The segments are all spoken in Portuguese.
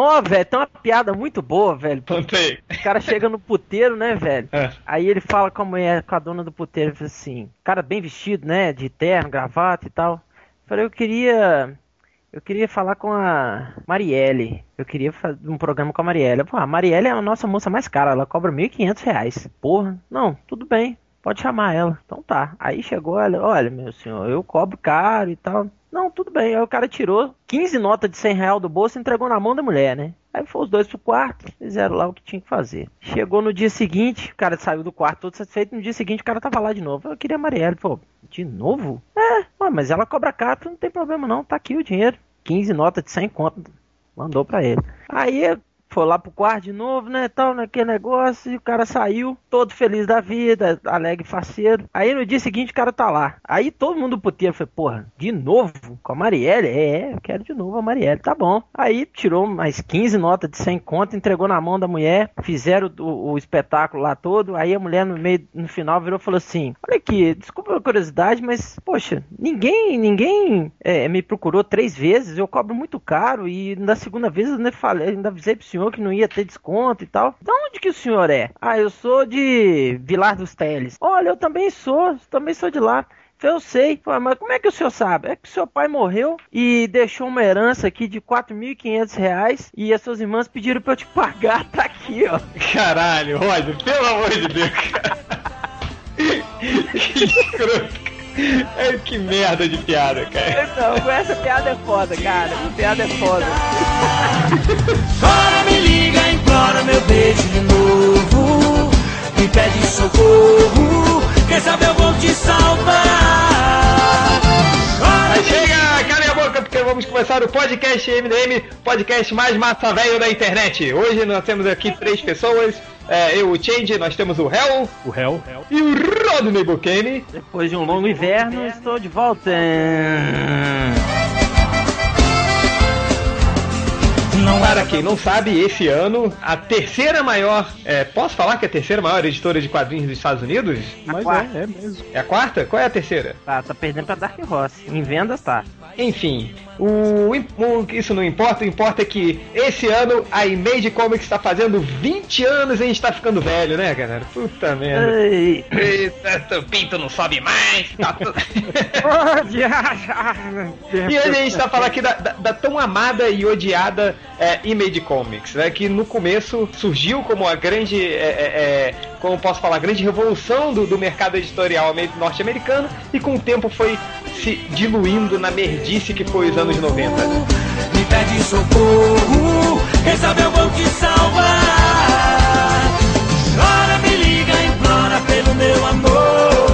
Ó, velho, tem uma piada muito boa, velho. Contei. O cara chega no puteiro, né, velho? É. Aí ele fala com a mulher, com a dona do puteiro, assim, cara bem vestido, né, de terno, gravata e tal. Falei, eu queria, eu queria falar com a Marielle. Eu queria fazer um programa com a Marielle. Pô, a Marielle é a nossa moça mais cara, ela cobra 1.500 reais. Porra, não, tudo bem, pode chamar ela. Então tá. Aí chegou, ela, olha, meu senhor, eu cobro caro e tal. Não, tudo bem. Aí o cara tirou 15 notas de 100 real do bolso e entregou na mão da mulher, né? Aí foi os dois pro quarto, fizeram lá o que tinha que fazer. Chegou no dia seguinte, o cara saiu do quarto todo satisfeito. No dia seguinte, o cara tava lá de novo. Eu queria a Marielle. Pô, de novo? É, mas ela cobra caro, não tem problema não. Tá aqui o dinheiro. 15 notas de 100 conto. Mandou pra ele. Aí foi lá pro quarto de novo, né, tal, naquele negócio, e o cara saiu, todo feliz da vida, alegre, faceiro. Aí no dia seguinte o cara tá lá. Aí todo mundo puteiro foi, porra, de novo? Com a Marielle? É, eu quero de novo a Marielle, tá bom. Aí tirou mais 15 notas de 100 conto, entregou na mão da mulher, fizeram o, o espetáculo lá todo, aí a mulher no meio, no final virou e falou assim, olha aqui, desculpa a curiosidade, mas, poxa, ninguém, ninguém é, me procurou três vezes, eu cobro muito caro, e na segunda vez eu ainda falei, ainda avisei pro senhor que não ia ter desconto e tal. De onde que o senhor é? Ah, eu sou de Vilar dos Teles. Olha, eu também sou, também sou de lá. Eu sei, mas como é que o senhor sabe? É que seu pai morreu e deixou uma herança aqui de 4.500 reais e as suas irmãs pediram pra eu te pagar, tá aqui, ó. Caralho, Roger, pelo amor de Deus, cara. que escroto. É, que merda de piada, cara. Não, essa piada é foda, cara. Piada é foda. Chora, me liga, implora meu beijo de novo. Me pede socorro, quem sabe eu vou te salvar. Chora, chega, calem a boca, porque vamos começar o podcast MDM, podcast mais massa velho da internet. Hoje nós temos aqui três pessoas. É, eu, o Change, nós temos o Hell O réu. e o Rodney Bukemi. Depois de um longo inverno, estou de volta. Para quem não sabe, esse ano, a terceira maior. é, posso falar que é a terceira maior editora de quadrinhos dos Estados Unidos? Mas quarta. é, é mesmo. É a quarta? Qual é a terceira? Tá, tá perdendo pra Dark Horse. Em vendas tá. Enfim, o, o- isso não importa, o importa é que esse ano a Image Comics está fazendo 20 anos e a gente tá ficando velho, né, galera? Puta merda. Ei. Eita, teu pinto não sobe mais. Tá tudo... E hoje a gente tá falando aqui da, da- da tão amada e odiada é, Image Comics, né? Que no começo surgiu como a grande, é, é, é, como posso falar, grande revolução do, do mercado editorial ame- norte-americano e com o tempo foi se diluindo na merdice que foi os anos 90. Me pede socorro, quem sabe eu vou te salvar. Chora, me liga, implora pelo meu amor.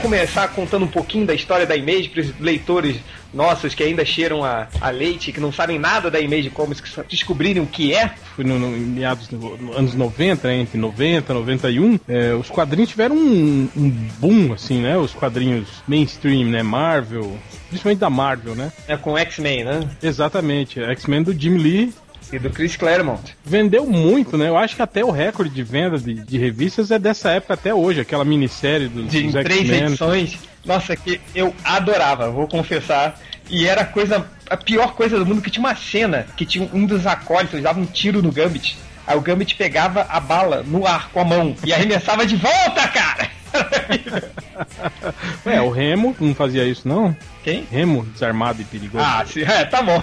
Começar contando um pouquinho da história da Image para os leitores nossos que ainda cheiram a, a leite, que não sabem nada da Image Comics, que descobrirem o que é? Foi no, no- em meados dos no- anos 90, né, entre 90 e 91, é, os quadrinhos tiveram um, um boom, assim, né? Os quadrinhos mainstream, né? Marvel, principalmente da Marvel, né? É com X-Men, né? Exatamente. X-Men do Jim Lee E do Chris Claremont. vendeu muito, né? Eu acho que até o recorde de venda de, de revistas é dessa época até hoje, aquela minissérie dos, De dos três edições. Nossa, que eu adorava, vou confessar. E era a coisa, a pior coisa do mundo, que tinha uma cena que tinha um dos acólitos, dava um tiro no Gambit. Aí o Gambit pegava a bala no ar com a mão e arremessava de volta, cara! É, o Remo não fazia isso, não? Quem? Remo, desarmado e perigoso. Ah, sim, é, tá bom.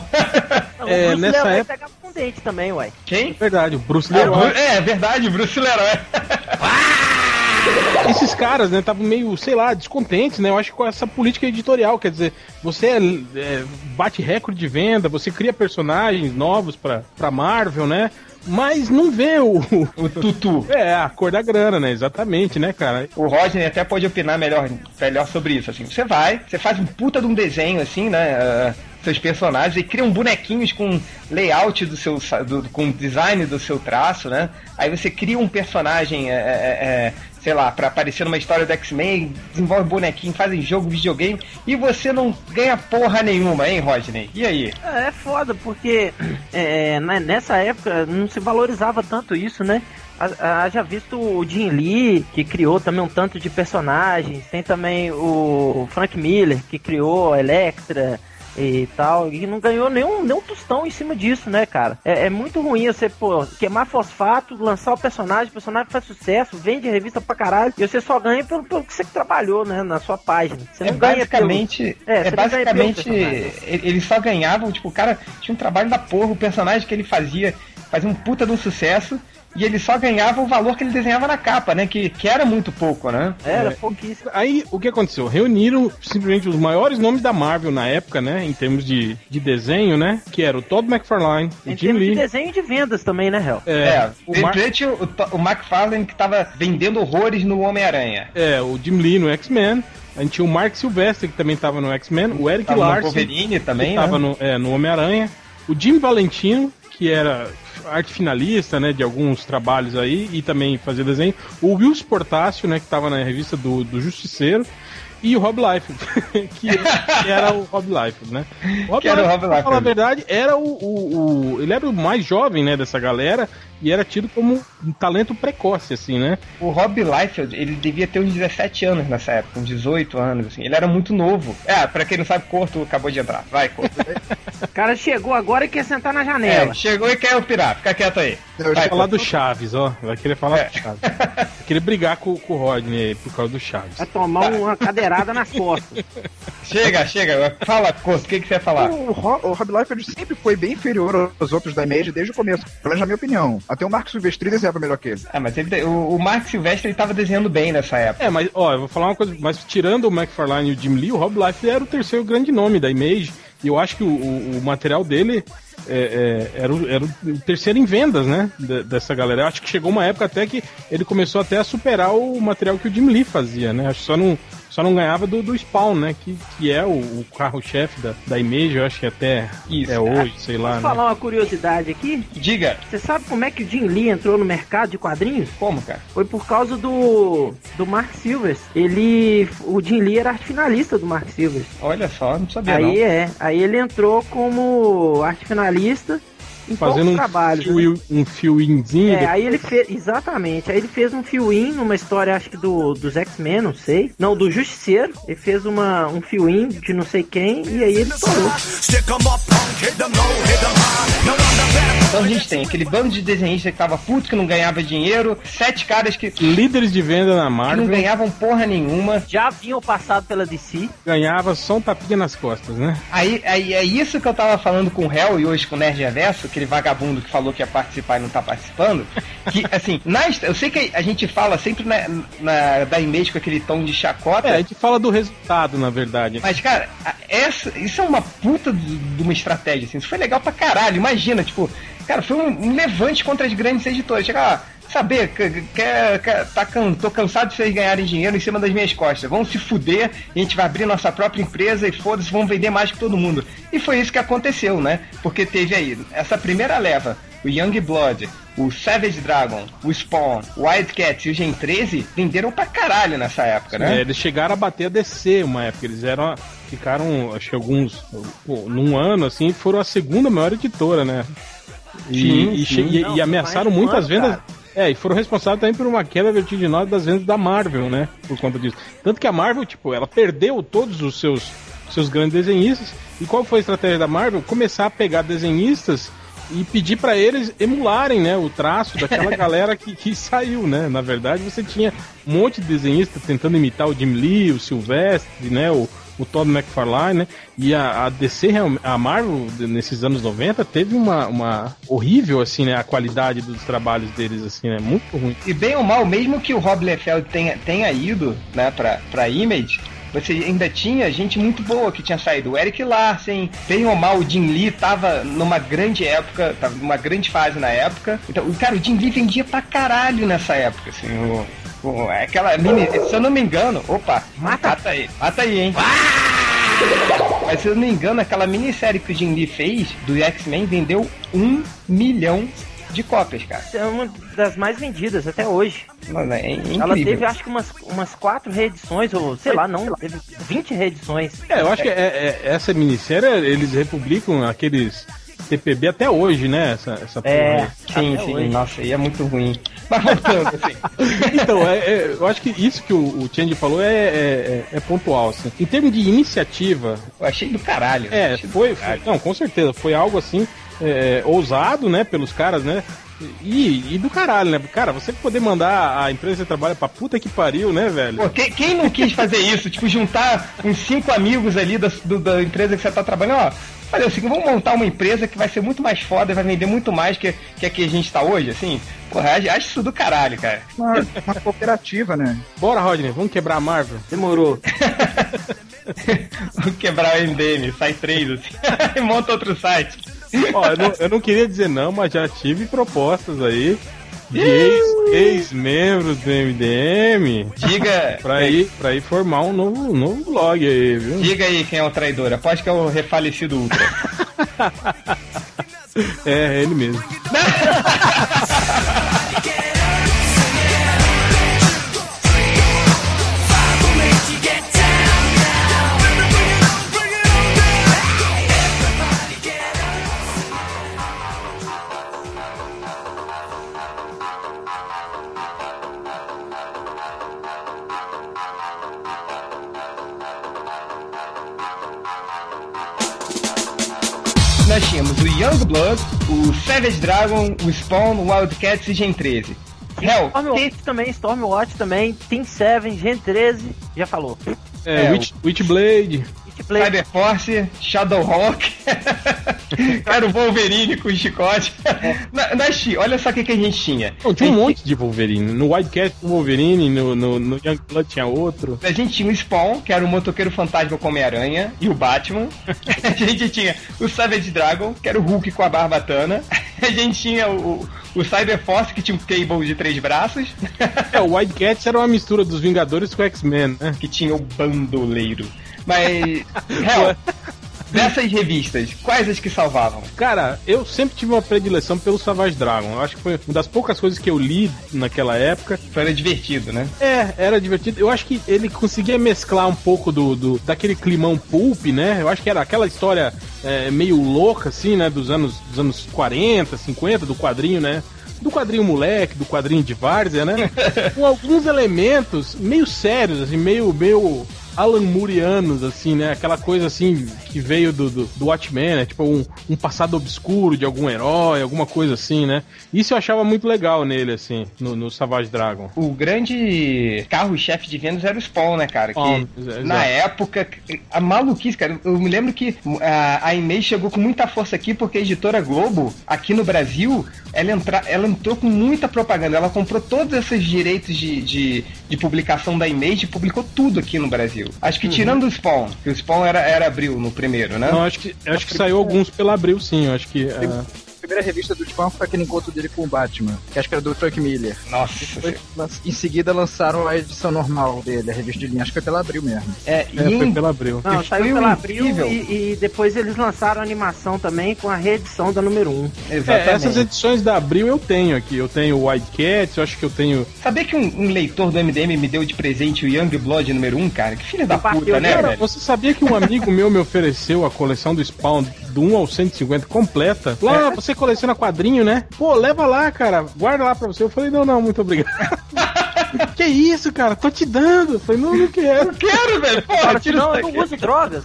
É, o Bruce nessa Leroy época- pegava com dente também, uai. Quem? Verdade, o Bruce É, Leroy. Bru- é, verdade, Bruce Leroy. Esses caras, né, estavam meio, sei lá, descontentes, né? Eu acho que com essa política editorial, quer dizer, você é, é, bate recorde de venda, você cria personagens novos pra, pra Marvel, né? Mas não vê o. O Tutu. É, a cor da grana, né? Exatamente, né, cara? O Rodney até pode opinar melhor, melhor sobre isso, assim. Você vai, você faz um puta de um desenho, assim, né? ah, seus personagens e criam bonequinhos com layout do seu. Do, com design do seu traço, né? Aí você cria um personagem, é, é, é sei lá, para aparecer numa história do X-Men, desenvolve bonequinho, fazem jogo, videogame, e você não ganha porra nenhuma, hein, Rodney? E aí? É, é foda, porque é, né, nessa época não se valorizava tanto isso, né? Haja visto o Jim Lee, que criou também um tanto de personagens. Tem também o Frank Miller, que criou a Electra e tal, e não ganhou nenhum, nenhum tostão em cima disso, né, cara? É, é, muito ruim você, pô, queimar fosfato, lançar o personagem, o personagem faz sucesso, vende revista pra caralho, e você só ganha pelo, pelo que você trabalhou, né, na sua página. Você não é ganha basicamente, pelo... é, é basicamente, ele só ganhava, tipo, o cara tinha um trabalho da porra, o personagem que ele fazia, fazia um puta de um sucesso, e ele só ganhava o valor que ele desenhava na capa, né? Que, que era muito pouco, né? Era é. pouquíssimo. Aí o que aconteceu? Reuniram simplesmente os maiores nomes da Marvel na época, né? Em termos de, de desenho, né? Que era o Todd McFarlane, em o Jim Lee. de desenho e de vendas também, né, Hel? É, é o, Mar... o, o McFarlane que tava vendendo horrores no Homem-Aranha. É, o Jim Lee no X-Men. A gente tinha o Mark Silvestre, que também tava no X-Men, o Eric tava Larson, no também, que tava né? no, é, no Homem-Aranha, o Jim Valentino, que era arte finalista, né, de alguns trabalhos aí e também fazia desenho. O Will Sportácio, né, que estava na revista do, do Justiceiro. E o Rob Life, que, era o Rob Life, né? O Rob que Life, era o Rob Life. Pra falar a verdade, era o, o, o, Ele era o mais jovem, né, dessa galera e era tido como um talento precoce, assim, né? O Rob Liefeld, ele devia ter uns 17 anos nessa época, uns 18 anos, assim. Ele era muito novo. É, pra quem não sabe, Corto acabou de entrar. Vai, Corto. o cara chegou agora e quer sentar na janela. É, chegou e quer opinar. Fica quieto aí. Eu Vai falar do Chaves, ó. Vai querer falar é. do Chaves. Vai querer brigar com, com o Rodney aí por causa do Chaves. Vai tomar uma cadeirada nas costas. Chega, chega. Fala, Corto, o que, que você vai falar? O, o Rob Liefeld sempre foi bem inferior aos outros da Image desde o começo. Pela minha opinião. Até o Mark Silvestri desenhava melhor que ele. Ah, mas ele, o, o Mark Silvestre ele tava desenhando bem nessa época. É, mas ó, eu vou falar uma coisa, mas tirando o McFarlane e o Jim Lee, o Rob Life era o terceiro grande nome da Image. E eu acho que o, o, o material dele é, é, era, o, era, o, terceiro em vendas, né? dessa galera. Eu acho que chegou uma época até que ele começou até a superar o material que o Jim Lee fazia, né? Acho que só não, só não ganhava do, do Spawn, né? Que, que é o, o carro-chefe da, da Image, eu acho que até Isso, é hoje, sei lá. Vou né? falar uma curiosidade aqui? Diga. Você sabe como é que o Jim Lee entrou no mercado de quadrinhos? Como, cara? Foi por causa do, do Mark Silvers. Ele. O Jim Lee era arte finalista do Mark Silvers. Olha só, não sabia. Aí não. é. Aí ele entrou como arte finalista lista fazendo um trabalhos, fio, né? um fioinzinho. É, aí ele fez. Exatamente. Aí ele fez um fioin numa história, acho que do, dos X-Men, não sei. Não, do Justiceiro. Ele fez uma, um fioin de não sei quem. E aí ele estourou. Então a gente tem aquele bando de desenhistas que tava puto, que não ganhava dinheiro, sete caras que. Líderes de venda na Marvel. Que não ganhavam porra nenhuma. Já vinham passado pela DC. Ganhava só um tapinha nas costas, né? Aí, aí é isso que eu tava falando com o Hell e hoje com o Nerd Reverso, aquele vagabundo que falou que ia participar e não tá participando. Que, assim, na, eu sei que a gente fala sempre na, na, da Image com aquele tom de chacota. É, a gente fala do resultado, na verdade. Mas, cara, essa, isso é uma puta de uma estratégia, assim. Isso foi legal pra caralho. Imagina, tipo, Cara, foi um, levante contra as grandes editoras. Chega lá, saber, quer, quer, tá, tô cansado de vocês ganharem dinheiro em cima das minhas costas. Vamos se fuder, a gente vai abrir nossa própria empresa e foda-se, vamos vender mais que todo mundo. E foi isso que aconteceu, né? Porque teve aí essa primeira leva, o Young Blood, o Savage Dragon, o Spawn, o Wildcat e o Gen 13 venderam pra caralho nessa época, né? É, eles chegaram a bater a DC uma época, eles eram. Ficaram, acho que alguns. Pô, num ano, assim, foram a segunda maior editora, né? E, sim, e, sim. e, Não, e ameaçaram muitas vendas. Cara. É, e foram responsáveis também por uma queda vertiginosa das vendas da Marvel, né? Por conta disso. Tanto que a Marvel, tipo, ela perdeu todos os seus, seus grandes desenhistas. E qual foi a estratégia da Marvel? Começar a pegar desenhistas e pedir para eles emularem, né, o traço daquela galera que, que saiu, né? Na verdade, você tinha um monte de desenhistas tentando imitar o Jim Lee, o Silvestre, né, o, o Todd McFarlane, né? E a, a DC, a Marvel, nesses anos 90, teve uma, uma horrível, assim, né? A qualidade dos trabalhos deles, assim, né? Muito ruim. E bem ou mal, mesmo que o Rob Liefeld tenha, tenha ido, né, pra, pra Image, você ainda tinha gente muito boa que tinha saído. O Eric Larsen, bem ou mal, o Jim Lee tava numa grande época, tava numa grande fase na época. Então, cara, o Jim Lee vendia pra caralho nessa época, assim. O, o, aquela mini, se eu não me engano, opa, mata, mata aí, mata aí, hein. Ah! Mas se eu não me engano, aquela minissérie que o Jim Lee fez do X-Men vendeu um milhão de cópias, cara. É uma das mais vendidas até hoje. Mano, é incrível. Ela teve, acho que umas, umas quatro reedições, ou sei lá, não, teve 20 reedições. É, eu acho que é, é, essa minissérie, eles republicam aqueles TPB até hoje, né? Essa, essa É, sim, sim. hoje. Nossa, aí é muito ruim. Mas voltando, assim. Então, é- é, eu acho que isso que o, o Change falou é, é, é- é pontual. Assim. Em termos de iniciativa, Eu achei do caralho. é, foi, foi- caralho. Não, com certeza. Foi algo assim, é, ousado, né, pelos caras, né? E, e do caralho, né? Cara, você poder mandar a empresa que você trabalha pra puta que pariu, né, velho? Pô, quem, quem não quis fazer isso? Tipo, juntar uns cinco amigos ali da, do- da empresa que você tá trabalhando, ó. Olha, assim, vamos montar uma empresa que vai ser muito mais foda, vai vender muito mais que, que a que a gente tá hoje, assim. Porra, acho, acho isso do caralho, cara. Uma, uma cooperativa, né? Bora, Rodney, vamos quebrar a Marvel. Demorou. Vamos quebrar o MDM, sai três, assim. e monta outro site. Ó, eu não, eu não queria dizer não, mas já tive propostas aí de ex- ex-membros do MDM Diga. pra ir, pra ir formar um novo, novo blog aí, viu? Diga aí quem é o traidor. Aposto que é o refalecido Ultra. É, é ele mesmo. Youngblood, o Savage Dragon, o Spawn, o Wildcats e Gen 13. Hell, Stormwatch também, Stormwatch também, Team 7, Gen 13, já falou. É, É, Witch, Witchblade. Hitplay, Cyberforce, Shadowhawk, era o Wolverine com o chicote. Na, na Chi, olha só o que, que a gente tinha. Não, tinha um monte de Wolverine. No Wildcat o Wolverine, no, no, no Youngblood tinha outro. A gente tinha o Spawn, que era o motoqueiro fantasma com Homem-Aranha, e o Batman. A gente tinha o Savage Dragon, que era o Hulk com a barbatana. A gente tinha o, o Cyberforce, que tinha um Cable de três braços. É, o Wildcats era uma mistura dos Vingadores com o X-Men, né? que tinha o bandoleiro. Mas, Hel, dessas revistas, quais as que salvavam? Cara, eu sempre tive uma predileção pelo Savage Dragon. Eu acho que foi uma das poucas coisas que eu li naquela época. Era divertido, né? É, era divertido. Eu acho que ele conseguia mesclar um pouco do, do daquele climão pulp, né? Eu acho que era aquela história é, meio louca, assim, né? Dos anos, dos anos 40, 50, do quadrinho, né? Do quadrinho moleque, do quadrinho de várzea, né? Com alguns elementos meio sérios, assim, meio, meio Alan Moorianos, assim, né? Aquela coisa assim que veio do, do, do Watchmen, né? Tipo um, um passado obscuro de algum herói, alguma coisa assim, né? Isso eu achava muito legal nele, assim, no, no Savage Dragon. O grande carro-chefe de vendas era o Spawn, né, cara? Spawn, que na época, a maluquice, cara, eu me lembro que a, a Image chegou com muita força aqui porque a editora Globo, aqui no Brasil, ela, entra, ela entrou com muita propaganda. Ela comprou todos esses direitos de, de, de publicação da Image e publicou tudo aqui no Brasil. Acho que tirando o Spawn, que o Spawn era, era abril no primeiro, né? Não, acho que, acho que saiu alguns pela Abril, sim. Eu acho que. A primeira revista do Spawn foi aquele encontro dele com o Batman, que acho que era do Frank Miller. Nossa, Foi- em seguida lançaram a edição normal dele, a revista de linha. Acho que foi pela Abril mesmo. é, é, e foi pela Abril. Não, E saiu pela Abril e, e depois eles lançaram a animação também com a reedição da número 1. É, Exatamente. essas edições da Abril eu tenho aqui. Eu tenho o Wildcats, eu acho que eu tenho. Sabia que um, um leitor do MDM me deu de presente o Young Blood número 1, cara? Que filha da puta, né, dela, velho? Você sabia que um amigo meu me ofereceu a coleção do Spawn do 1 ao 150 completa? Lá, você coleciona quadrinho, né? Pô, leva lá, cara. Guarda lá pra você. Eu falei, não, não, muito obrigado. que isso, cara? Tô te dando. Eu falei, não, não quero. Quero, velho. Porra, Cara, tira não, isso eu daqui. não uso drogas.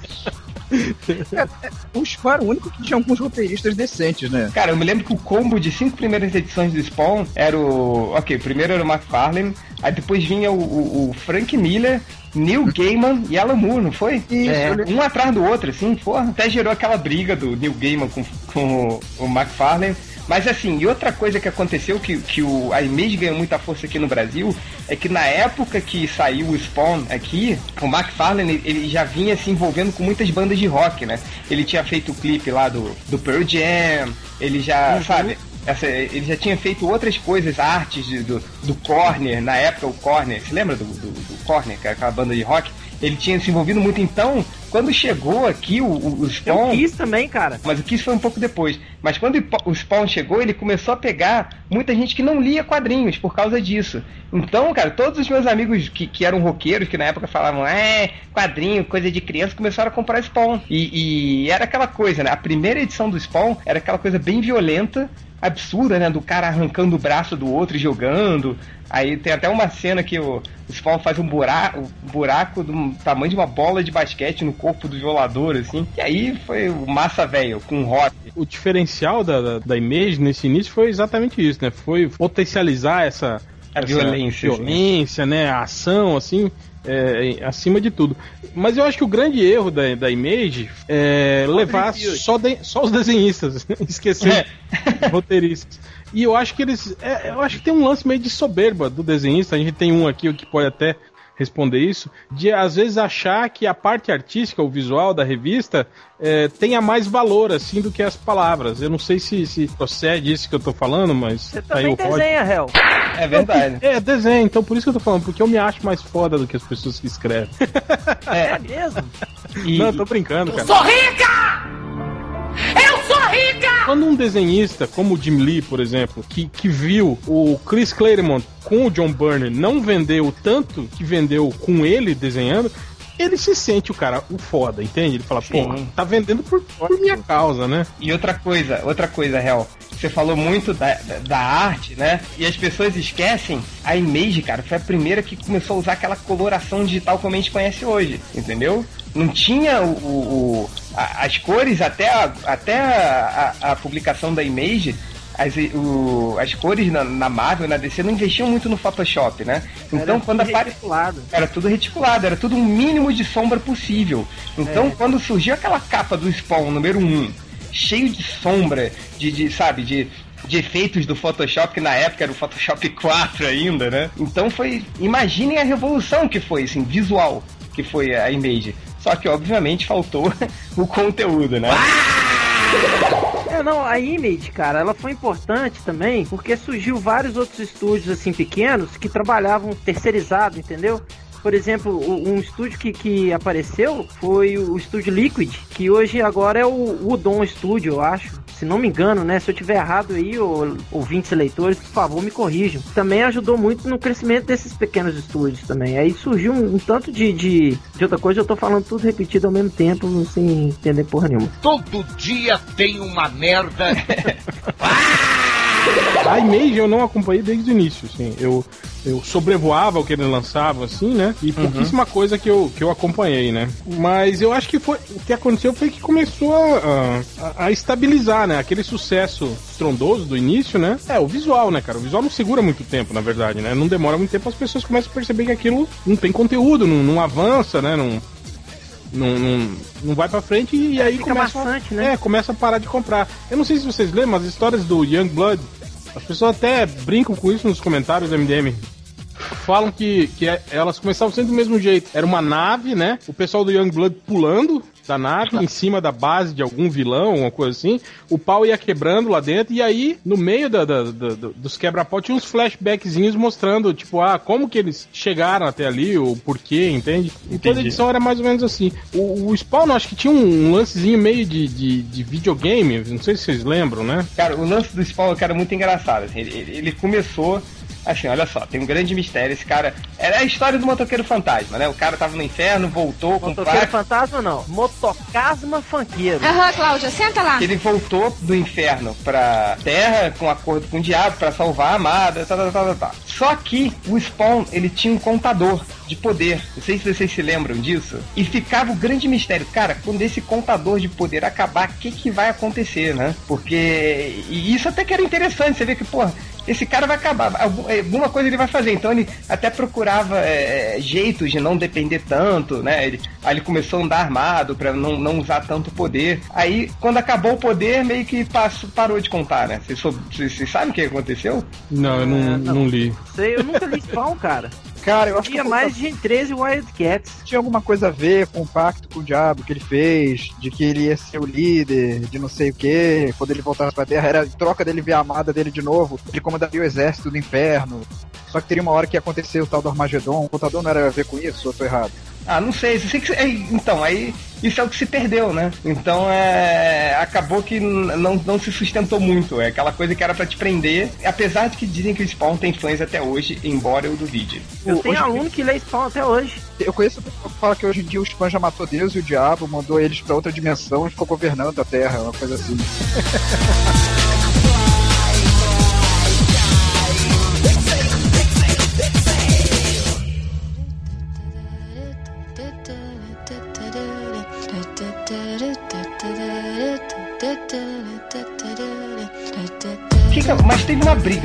O Spawn era o único que tinha alguns roteiristas decentes, né? Cara, eu me lembro que o combo de cinco primeiras edições do Spawn era o. Ok, o primeiro era o McFarlane, aí depois vinha o, o- o Frank Miller, Neil Gaiman e Alan Moore, não foi? Isso, É. Um atrás do outro, assim, porra. Até gerou aquela briga do Neil Gaiman com, com o, o McFarlane. Mas assim, e outra coisa que aconteceu que, que o, a Image ganhou muita força aqui no Brasil é que na época que saiu o Spawn aqui, o McFarlane ele já vinha se envolvendo com muitas bandas de rock, né? Ele tinha feito o clipe lá do, do Pearl Jam, ele já, sabe, essa, ele já tinha feito outras coisas, artes de- do, do Corner, na época o Corner, se lembra do, do, do Corner, era aquela banda de rock? Ele tinha se envolvido muito, então quando chegou aqui o, o, o Spawn. Eu quis também, cara. Mas o Kiss foi um pouco depois. Mas quando o Spawn chegou, ele começou a pegar muita gente que não lia quadrinhos por causa disso. Então, cara, todos os meus amigos que, que eram roqueiros, que na época falavam, é, quadrinho, coisa de criança, começaram a comprar Spawn. E, e era aquela coisa, né? A primeira edição do Spawn era aquela coisa bem violenta, absurda, né? Do cara arrancando o braço do outro e jogando. Aí tem até uma cena que o, o Spawn faz um buraco, um buraco do tamanho de uma bola de basquete no corpo do violador, assim. E aí foi o massa velho, com rock. O diferencial da, da, da Image nesse início foi exatamente isso, né? Foi potencializar essa, a essa violência, violência, né? A ação, assim, é, acima de tudo. Mas eu acho que o grande erro da, da Image é levar só, de, só os desenhistas, esquecer é. roteiristas. E eu acho que eles. É, eu acho que tem um lance meio de soberba do desenhista. A gente tem um aqui que pode até responder isso, de às vezes achar que a parte artística, o visual da revista, é, tenha mais valor assim do que as palavras. Eu não sei se, se procede isso que eu tô falando, mas. Você também desenha, Hel. É verdade. É, desenha, então por isso que eu tô falando, porque eu me acho mais foda do que as pessoas que escrevem. É, é mesmo? E... Não, eu tô brincando, cara. Eu sou rica! Quando um desenhista, como o Jim Lee, por exemplo, que, que viu o Chris Claremont com o John Byrne não vender o tanto que vendeu com ele desenhando, ele se sente o cara, o foda, entende? Ele fala, pô, tá vendendo por, por minha causa, né? E outra coisa, outra coisa, real. Você falou muito da, da, da, arte, né? E as pessoas esquecem, a Image, cara, foi a primeira que começou a usar aquela coloração digital como a gente conhece hoje, entendeu? Não tinha o, o a, as cores até, a, até a, a, publicação da Image as, o, as cores na, na, Marvel, na DC, não investiam muito no Photoshop, né? Então, era quando apareceu. Era tudo reticulado, era tudo o um mínimo de sombra possível. Então, é. quando surgiu aquela capa do Spawn número 1, cheio de sombra, de, de sabe, de de efeitos do Photoshop, que na época era o Photoshop 4 ainda, né? Então foi. Imaginem a revolução que foi, assim, visual, que foi a Image. Só que, obviamente, faltou o conteúdo, né? Ah! É, não, a Image, cara, ela foi importante também porque surgiu vários outros estúdios, assim, pequenos que trabalhavam terceirizado, entendeu? Por exemplo, um estúdio que, que apareceu foi o estúdio Liquid, que hoje agora é o Udon Studio, eu acho se não me engano, né? Se eu tiver errado aí, ou, ouvintes leitores, por favor, me corrijam. Também ajudou muito no crescimento desses pequenos estúdios também. Aí surgiu um, um tanto de, de, de, outra coisa, eu tô falando tudo repetido ao mesmo tempo, sem entender porra nenhuma. Todo dia tem uma merda. A Image eu não acompanhei desde o início, assim. Eu, eu sobrevoava o que eles lançavam, assim, né? E uhum. pouquíssima uhum. coisa que eu, que eu acompanhei, né? Mas eu acho que foi. O que aconteceu foi que começou a, a, a estabilizar, né? Aquele sucesso estrondoso do início, né? É, o visual, né, cara? O visual não segura muito tempo, na verdade, né? Não demora muito tempo, as pessoas começam a perceber que aquilo não tem conteúdo, não, não avança, né? Não, não, não, não vai pra frente e é, aí começa, bastante, né? é, começa a parar de comprar. Eu não sei se vocês lembram as histórias do Young Blood as pessoas até brincam com isso nos comentários do MDM. Falam que, que é, elas começavam sempre do mesmo jeito. Era uma nave, né? O pessoal do Youngblood pulando da nave em cima da base de algum vilão, uma coisa assim. O pau ia quebrando lá dentro e aí, no meio da, da, da, dos quebra-pau, tinha uns flashbackzinhos mostrando, tipo, ah, como que eles chegaram até ali, o porquê, entende? E toda edição era mais ou menos assim. O, o Spawn, acho que tinha um, lancezinho meio de, de, de, videogame, não sei se vocês lembram, né? Cara, o lance do Spawn, cara, muito engraçado. Assim, ele, ele começou Assim, olha só, tem um grande mistério. Esse cara. Era a história do motoqueiro fantasma, né? O cara tava no inferno, voltou com Motoqueiro fantasma não, motocasma fanqueiro. Aham, Cláudia, senta lá. Ele voltou do inferno pra terra com acordo com o diabo para salvar a amada, tá, tá, tá, tá, tá. Só que o Spawn, ele tinha um contador de poder. Não sei se vocês se lembram disso. E ficava o grande mistério. Cara, quando esse contador de poder acabar, o que, que vai acontecer, né? Porque. E isso até que era interessante. Você vê que, pô, esse cara vai acabar, alguma coisa ele vai fazer. Então ele até procurava é, jeitos de não depender tanto, né? Ele, aí ele começou a andar armado para não, não usar tanto poder. Aí, quando acabou o poder, meio que passou, parou de contar, né? Vocês, vocês sabem o que aconteceu? Não, eu não, é, não. não li. Sei, eu nunca li Spawn, cara. Cara, eu acho Tinha que. mais de 13 Wildcats. Tinha alguma coisa a ver com o pacto com o diabo que ele fez, de que ele ia ser o líder, de não sei o que, quando ele voltasse pra Terra. Era troca dele ver a amada dele de novo, ele comandaria o exército do inferno. Só que teria uma hora que ia acontecer o tal do Armagedon. O contador não era a ver com isso, ou eu tô errado? Ah, não sei. sei que, então, aí isso é o que se perdeu, né? Então é. acabou que não, não se sustentou muito. É aquela coisa que era para te prender, apesar de que dizem que o Spawn tem fãs até hoje, embora eu duvide. Eu tenho hoje... aluno que lê Spawn até hoje. Eu conheço pessoa que fala que hoje em dia o Spawn já matou Deus e o diabo, mandou eles para outra dimensão e ficou governando a Terra, uma coisa assim.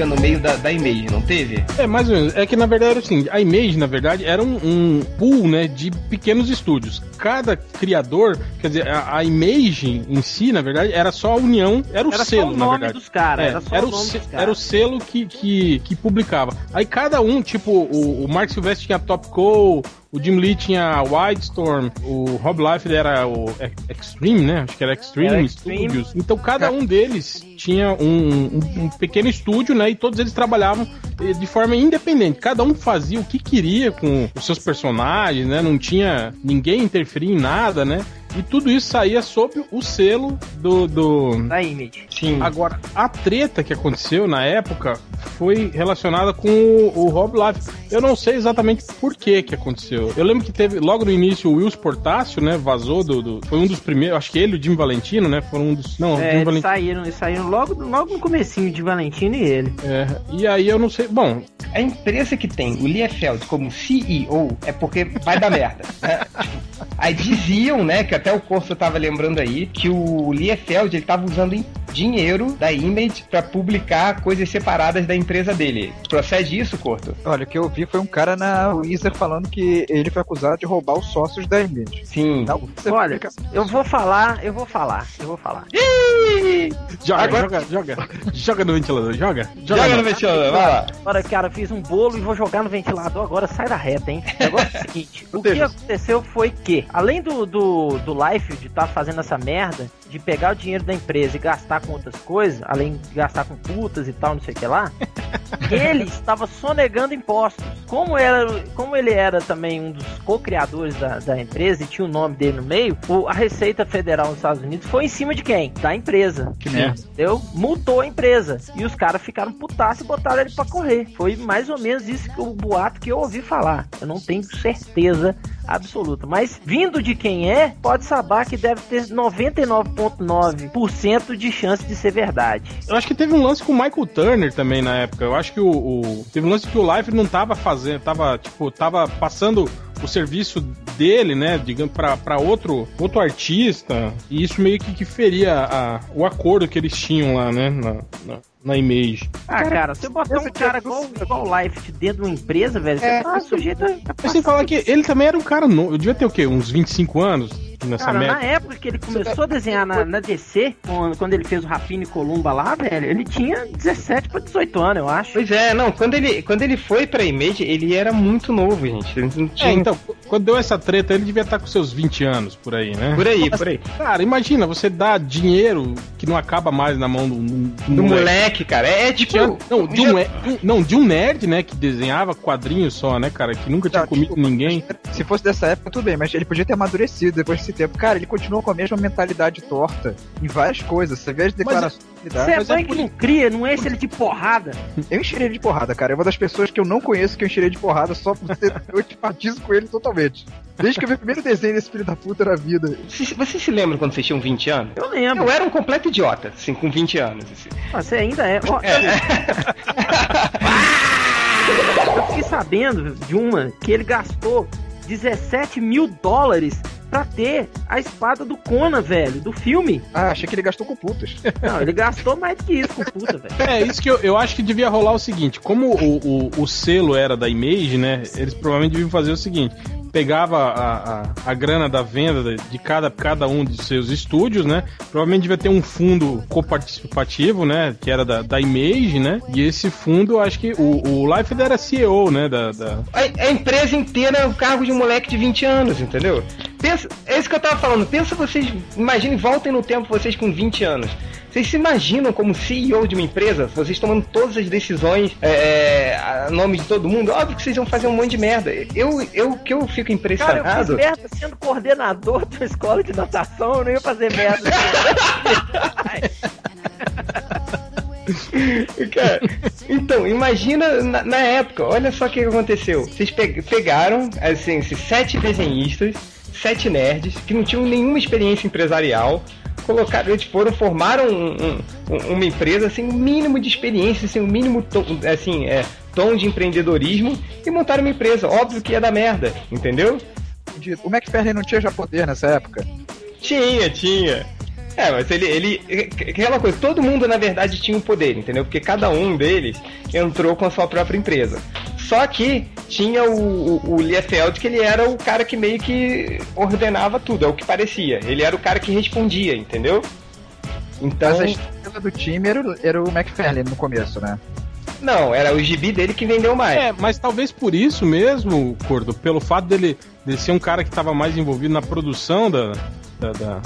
briga no meio da, da Image, não teve? É, mais ou menos. É que na verdade assim, a Image, na verdade, era um, um pool, né, de pequenos estúdios. Cada criador, quer dizer, a, a Image em si, na verdade, era só a união, era o era selo, só o nome na verdade. dos caras, é, era só era o nome se, dos caras. Era o selo que, que, que publicava. Aí cada um, tipo, o, o Mark Silvestre tinha Top Co, o Jim Lee tinha Wildstorm, o Rob Life era o Extreme, né? Acho que era Extreme, Era Extreme. Studios. Então cada um deles tinha um, um- um pequeno estúdio, né? E todos eles trabalhavam eh, de forma independente. Cada um fazia o que queria com os seus personagens, né? Não tinha ninguém interferir em nada, né? E tudo isso saía sob o selo do, do, Da Image. Sim. Agora, a treta que aconteceu na época foi relacionada com o, o Rob Life. Eu não sei exatamente por que que aconteceu. Eu lembro que teve, logo no início, o Will Portácio, né, vazou do, do- Foi um dos primeiros, acho que ele e o Jim Valentino, né, foram um dos... Não, o É, Jim eles Valentino... saíram, eles saíram logo, logo no comecinho de Valentino e ele. É, e aí eu não sei... Bom, A empresa que tem o Liefeld como CEO é porque vai dar merda. né? Aí diziam, né, que até o Corso tava lembrando aí, que o Liefeld ele tava usando em- dinheiro da Image pra publicar coisas separadas da empresa dele. Procede isso, Corto? Olha, o que eu vi foi um cara na Wizard falando que ele foi acusado de roubar os sócios da Image. Sim. Não, você Olha, fica- eu vou falar, eu vou falar, eu vou falar. joga, Agora- joga, joga. Joga no ventilador, joga. Joga no ventilador, vai lá. Agora, cara, eu fiz um bolo e vou jogar no ventilador, agora sai da reta, hein? O negócio é o seguinte, o que aconteceu foi que, além do, do, do Life de estar fazendo essa merda, de pegar o dinheiro da empresa e gastar com outras coisas, além de gastar com putas e tal, não sei o que lá, ele estava sonegando impostos. Como, era, como ele era também um dos co-criadores da, da empresa e tinha o nome dele no meio, o- a Receita Federal nos Estados Unidos foi em cima de quem? Da empresa. Que merda. Entendeu? Multou a empresa. E os caras ficaram putaços e botaram ele pra correr. Foi mais ou menos isso que o boato que eu ouvi falar. Eu não tenho certeza absoluta. Mas vindo de quem é, pode saber que deve ter 99,9% de chance de ser verdade. Eu acho que teve um lance com o Michael Turner também na época. Eu acho que o, o- teve um lance que o Life não tava fazendo, tava tipo, tava passando o serviço dele, né, digamos para para outro outro artista, e isso meio que, que feria a- o acordo que eles tinham lá, né, na, na, na Image. Ah, cara, você botar um cara igual, igual o Life dentro de uma empresa, velho, você É, tá sujeito a. Mas sem falar que ele também era um cara novo, eu devia ter o quê? Uns 25 anos nessa Cara, merda. na época que ele começou a desenhar na, na DC, quando, quando ele fez o Rapina e Columba lá, velho, ele tinha 17 pra 18 anos, eu acho. Pois é, não, quando ele, quando ele foi pra Image, ele era muito novo, gente. Tinha... É, então, quando deu essa treta, ele devia estar com seus 20 anos por aí, né? Por aí, por aí. Cara, imagina, você dá dinheiro que não acaba mais na mão do, do, Do moleque, cara. É, é tipo. Não de, um, de não, de um nerd, né, que desenhava quadrinhos só, né, cara, que nunca tinha Não, comido desculpa, ninguém. Se fosse dessa época, tudo bem, mas ele podia ter amadurecido depois desse tempo. Cara, ele continuou com a mesma mentalidade torta em várias coisas. Você vê as declarações. Você é mas mãe que não cria, não enche ele de porrada. Eu encherei ele de porrada, cara. É uma das pessoas que eu não conheço que eu encherei de porrada só por ser. eu empatizo com ele totalmente. Desde que eu vi o primeiro desenho desse filho da puta na vida. Você, você se lembra quando vocês tinham 20 anos? Eu lembro. Eu era um completo idiota, assim, com 20 anos. assim. Você ainda é. Ó, Eu fiquei sabendo de uma que ele gastou 17 mil dólares pra ter a espada do Conan, velho, do filme. Ah, achei que ele gastou com putas. Não, ele gastou mais do que isso com puta, velho. É, isso que eu, eu acho que devia rolar o seguinte: como o, o, o selo era da Image, né? Eles provavelmente deviam fazer o seguinte: pegava a, a, a grana da venda de- cada, cada um de seus estúdios, né? Provavelmente devia ter um fundo coparticipativo, né? Que era da, da Image, né? E esse fundo, acho que o, o Life era CEO, né? Da, da- A, a empresa inteira é o cargo de um moleque de 20 anos, entendeu? Pensa, é isso que eu tava falando. Pensa vocês, imaginem, voltem no tempo vocês com 20 anos. Vocês se imaginam como CEO de uma empresa, vocês tomando todas as decisões é, a nome de todo mundo? Óbvio que vocês vão fazer um monte de merda. Eu, eu que eu fico impressionado. Cara, eu fiz merda sendo coordenador de uma escola de natação, eu não ia fazer merda. Cara, então, imagina na, na, época, olha só o que aconteceu. Vocês pe pegaram, assim, esses sete desenhistas, sete nerds, que não tinham nenhuma experiência empresarial, colocaram, eles foram, formaram um, um, uma empresa sem assim, o um mínimo de experiência, sem o um mínimo tom, assim, é, tom de empreendedorismo e montaram uma empresa. Óbvio que ia dar merda, entendeu? O McFarlane não tinha já poder nessa época? Tinha, tinha. É, mas ele, ele. Aquela coisa, todo mundo na verdade tinha um poder, entendeu? Porque cada um deles entrou com a sua própria empresa. Só que tinha o, o, o Liefeld, que ele era o cara que meio que ordenava tudo, é o que parecia. Ele era o cara que respondia, entendeu? Então. Mas a estrela do time era, era o McFarlane no começo, né? Não, era o gibi dele que vendeu mais. É, mas talvez por isso mesmo, Cordo, pelo fato dele, dele ser um cara que estava mais envolvido na produção da, da, da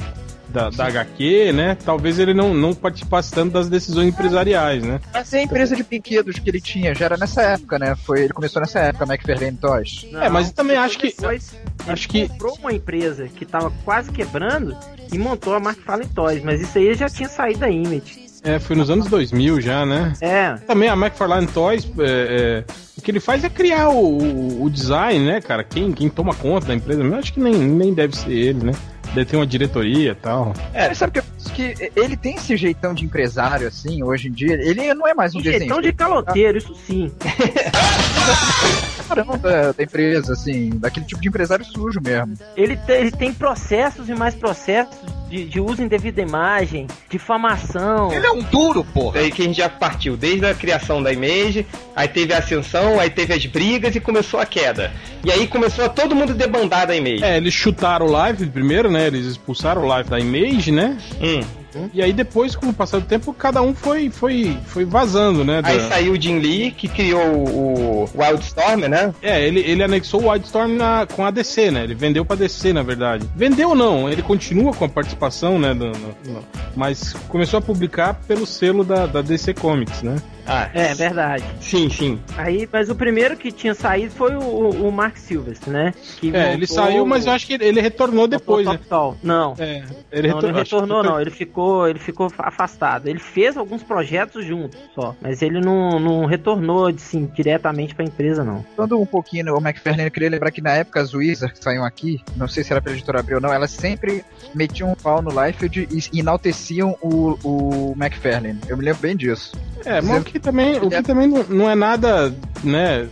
da, da HQ, né? Talvez ele não, não participasse tanto das decisões empresariais, né? Mas é a empresa de brinquedos que ele tinha já era nessa época, né? Foi, ele começou nessa época, McFarlane Toys. Não, é, mas também acho que. Depois, acho que comprou uma empresa que tava quase quebrando e montou a McFarlane Toys, mas isso aí já tinha saído da Image. É, foi nos anos 2000 já, né? É. Também a McFarlane Toys, é, é, o que ele faz é criar o, o, o, design, né, cara? Quem, quem toma conta da empresa, eu acho que nem, nem deve ser ele, né? Deve ter uma diretoria e tal. É, mas sabe que, que ele tem esse jeitão de empresário, assim, hoje em dia. Ele não é mais um desenho. Jeitão de caloteiro, isso sim. Caramba, da, da, empresa, assim, daquele tipo de empresário sujo mesmo. Ele, ele tem processos e mais processos de, de uso indevido da imagem, difamação. Ele é um duro, porra. Aí que a gente já partiu, desde a criação da Image, aí teve a ascensão, aí teve as brigas e começou a queda. E aí começou a todo mundo debandar da Image. É, eles chutaram o live primeiro, né? Eles expulsaram o live da Image, né? Hum. E aí depois, com o passar do tempo, cada um foi, foi, foi vazando, né? Da... Aí saiu o Jim Lee, que criou o Wildstorm, né? É, ele, ele anexou o Wildstorm na, com a DC, né? Ele vendeu pra DC, na verdade. Vendeu não, ele continua com a participação, né? Do, no, mas começou a publicar pelo selo da, da DC Comics, né? Ah, é verdade. Sim, sim. Aí, mas o primeiro que tinha saído foi o, o Mark Silvestre, né? Que é, ele saiu, mas eu acho que ele retornou depois, né? Não. É, ele não, retor... não retornou, não. Ele ficou, ele ficou afastado. Ele fez alguns projetos juntos só, mas ele não, não retornou assim, diretamente pra empresa, não. Falando um pouquinho, o McFarlane, eu queria lembrar que na época as Wizards que saíam aqui, não sei se era pela editora Abril ou não, elas sempre metiam um pau no Liefeld e enalteciam o, o McFarlane. Eu me lembro bem disso. É, mas o que também, o que também não, é nada, né?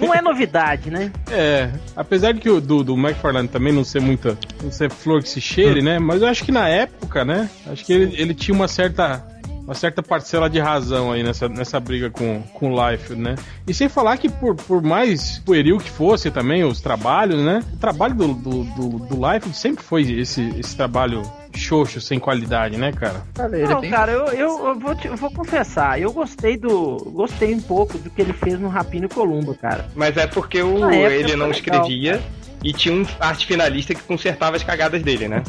Não é novidade, né? É, apesar de que o do, do McFarlane também não ser muita. não ser flor que se cheire, hum. né? Mas eu acho que na época, né? Acho que ele, ele tinha uma certa. Uma certa parcela de razão aí nessa, nessa briga com, com o Life, né? E sem falar que por, por mais pueril que fosse também os trabalhos, né? O trabalho do, do, do, do Life sempre foi esse, esse trabalho xoxo, sem qualidade, né, cara? Não, cara, eu, eu, eu, vou te, eu vou confessar, eu gostei do. Gostei um pouco do que ele fez no Rapino Columbo, cara. Mas é porque o, ele não escrevia. E tinha um arte finalista que consertava as cagadas dele, né?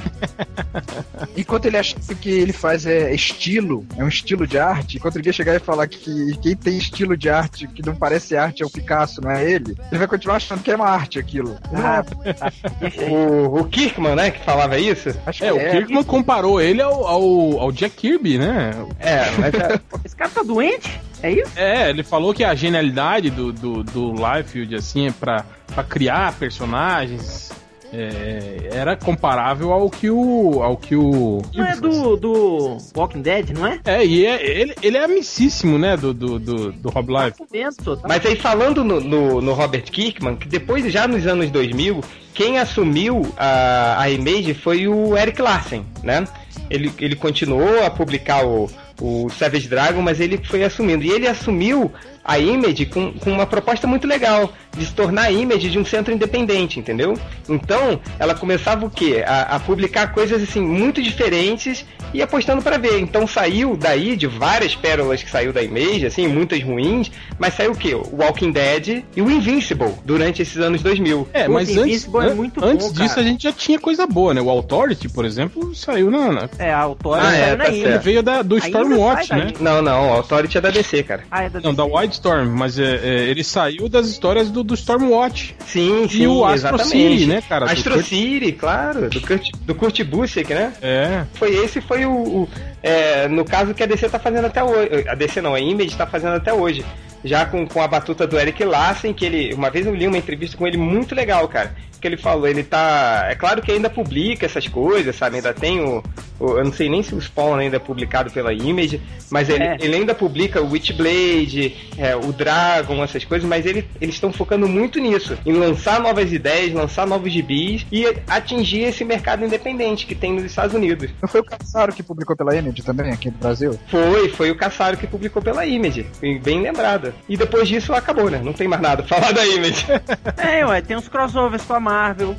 Enquanto ele acha que ele faz é estilo, é um estilo de arte, enquanto ele ia chegar e falar que quem tem estilo de arte que não parece arte é o Picasso, não é ele, ele vai continuar achando que é uma arte aquilo. Ah, tá. o, o Kirkman, né, que falava isso? Acho é, o é. Kirkman comparou ele ao, ao, ao Jack Kirby, né? É, mas é... Esse cara tá doente? É isso? É, ele falou que a genialidade do, do, do Liefeld, assim, é pra, pra criar personagens. É, era comparável ao que o. ao que o. Não é do, do Walking Dead, não é? É, e é, ele, ele é amicíssimo, né, do, do, do, do Rob Life. Tá Mas aí falando no, no, no, Robert Kirkman, que depois, já nos anos 2000, quem assumiu a, a Image foi o Eric Larsen, né? Ele, ele continuou a publicar o, o Savage Dragon, mas ele foi assumindo. E ele assumiu a Image com, com uma proposta muito legal de se tornar a Image de um centro independente, entendeu? Então, ela começava o quê? A, a publicar coisas assim muito diferentes e apostando para ver. Então saiu daí de várias pérolas que saiu da Image, assim, muitas ruins, mas saiu o quê? O Walking Dead e o Invincible durante esses anos 2000. É, mas antes, Invincible é an- muito antes bom, disso cara. a gente já tinha coisa boa, né? O Authority, por exemplo, saiu na. na- É, a autora Ah, saiu é, na tá. Ele veio da, do Stormwatch, né? Não, não, a Authority é da DC, cara. Ah, é da Não, da DC. Wildstorm, mas é, é, ele saiu das histórias do, do Stormwatch. Sim, sim, o Astro exatamente. City, né, cara? Astro Kurt- City, claro, do Kurt, do Kurt Busiek, né? É. Foi esse, foi o, o- é, no caso que a DC tá fazendo até hoje. A DC não, a Image tá fazendo até hoje. Já com, com a batuta do Eric Larsen, que ele. Uma vez eu li uma entrevista com ele muito legal, cara. Que ele falou, ele tá. É claro que ainda publica essas coisas, sabe? Ainda tem o. o- eu não sei nem se o Spawn ainda é publicado pela Image, mas ele, É. ele ainda publica o Witchblade, é, o Dragon, essas coisas, mas ele, eles estão focando muito nisso. Em lançar novas ideias, lançar novos gibis e atingir esse mercado independente que tem nos Estados Unidos. Não foi o Caçaro que publicou pela Image também aqui no Brasil? Foi, foi o Caçaro que publicou pela Image. Bem- Bem lembrado. E depois disso acabou, né? Não tem mais nada pra falar da Image. É, ué, tem uns crossovers com a Marvel.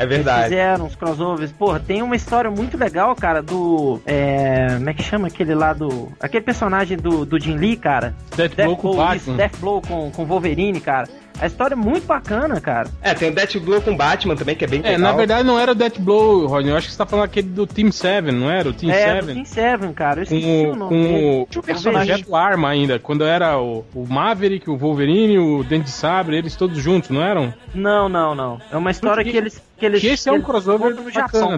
É verdade. Fizeram uns crossovers. Porra, tem uma história muito legal, cara, do. É. Como é que chama aquele lá do. Aquele personagem do, do Jim Lee, cara. Deathblow com Deathblow, isso, Batman. Deathblow com, com Wolverine, cara. A história é muito bacana, cara. É, tem o Death Blue com Batman também, que é bem É, legal. na verdade não era o Death Blow, Rodney. Eu acho que você tá falando aquele do Team 7, não era? O Team é, do 7? Team Seven, cara. Eu Com, esqueci o o, nome dele. com o, Tinha o personagem- projeto Arma ainda, quando era o, o Maverick, o Wolverine, o Dente de Sabre, eles todos juntos, não eram? Não, não, não. É uma história que eles. Que eles Que esse é um crossover bacana Japão.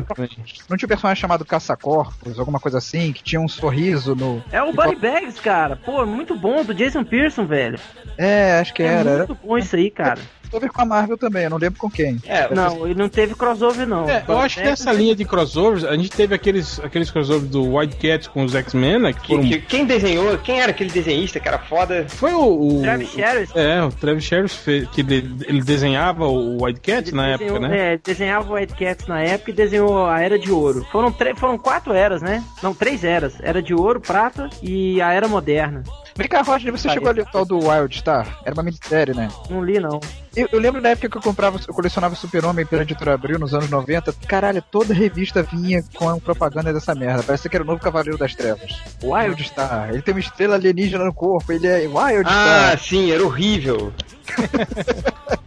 Não tinha um personagem chamado Caça-Corpos, alguma coisa assim, que tinha um sorriso no. É o Buddy Bags, cara. Pô, muito bom, do Jason Pearson, velho. É, acho que É era. Era muito bom isso aí, cara. Crossover com a Marvel também, eu não lembro com quem. É, Não, ele não teve crossover, não. É, eu acho que nessa linha de crossovers, a gente teve aqueles, aqueles crossovers do White Cat com os X-Men, né? Que que- foram. que- quem desenhou, quem era aquele desenhista que era foda? Foi o. o Travis Sherritt. É, o Travis Sherritt fez, que ele, ele desenhava o White Cat Ele na desenhou- época, né? É, desenhava o White Cats na época e desenhou a Era de Ouro. Foram, foram quatro eras, né? Não, três eras. Era de Ouro, Prata e a Era Moderna. Vem cá, Rodney, você chegou ali o tal do Wild Star? Era uma minissérie, né? Não li, não. Eu, eu lembro da época que eu comprava, eu colecionava Super-Homem pela editora Abril nos anos 90. Caralho, toda revista vinha com a propaganda dessa merda. Parece que era o novo Cavaleiro das Trevas. Wild Star. Ele tem uma estrela alienígena no corpo, ele é Wild Ah, Star. sim, era horrível.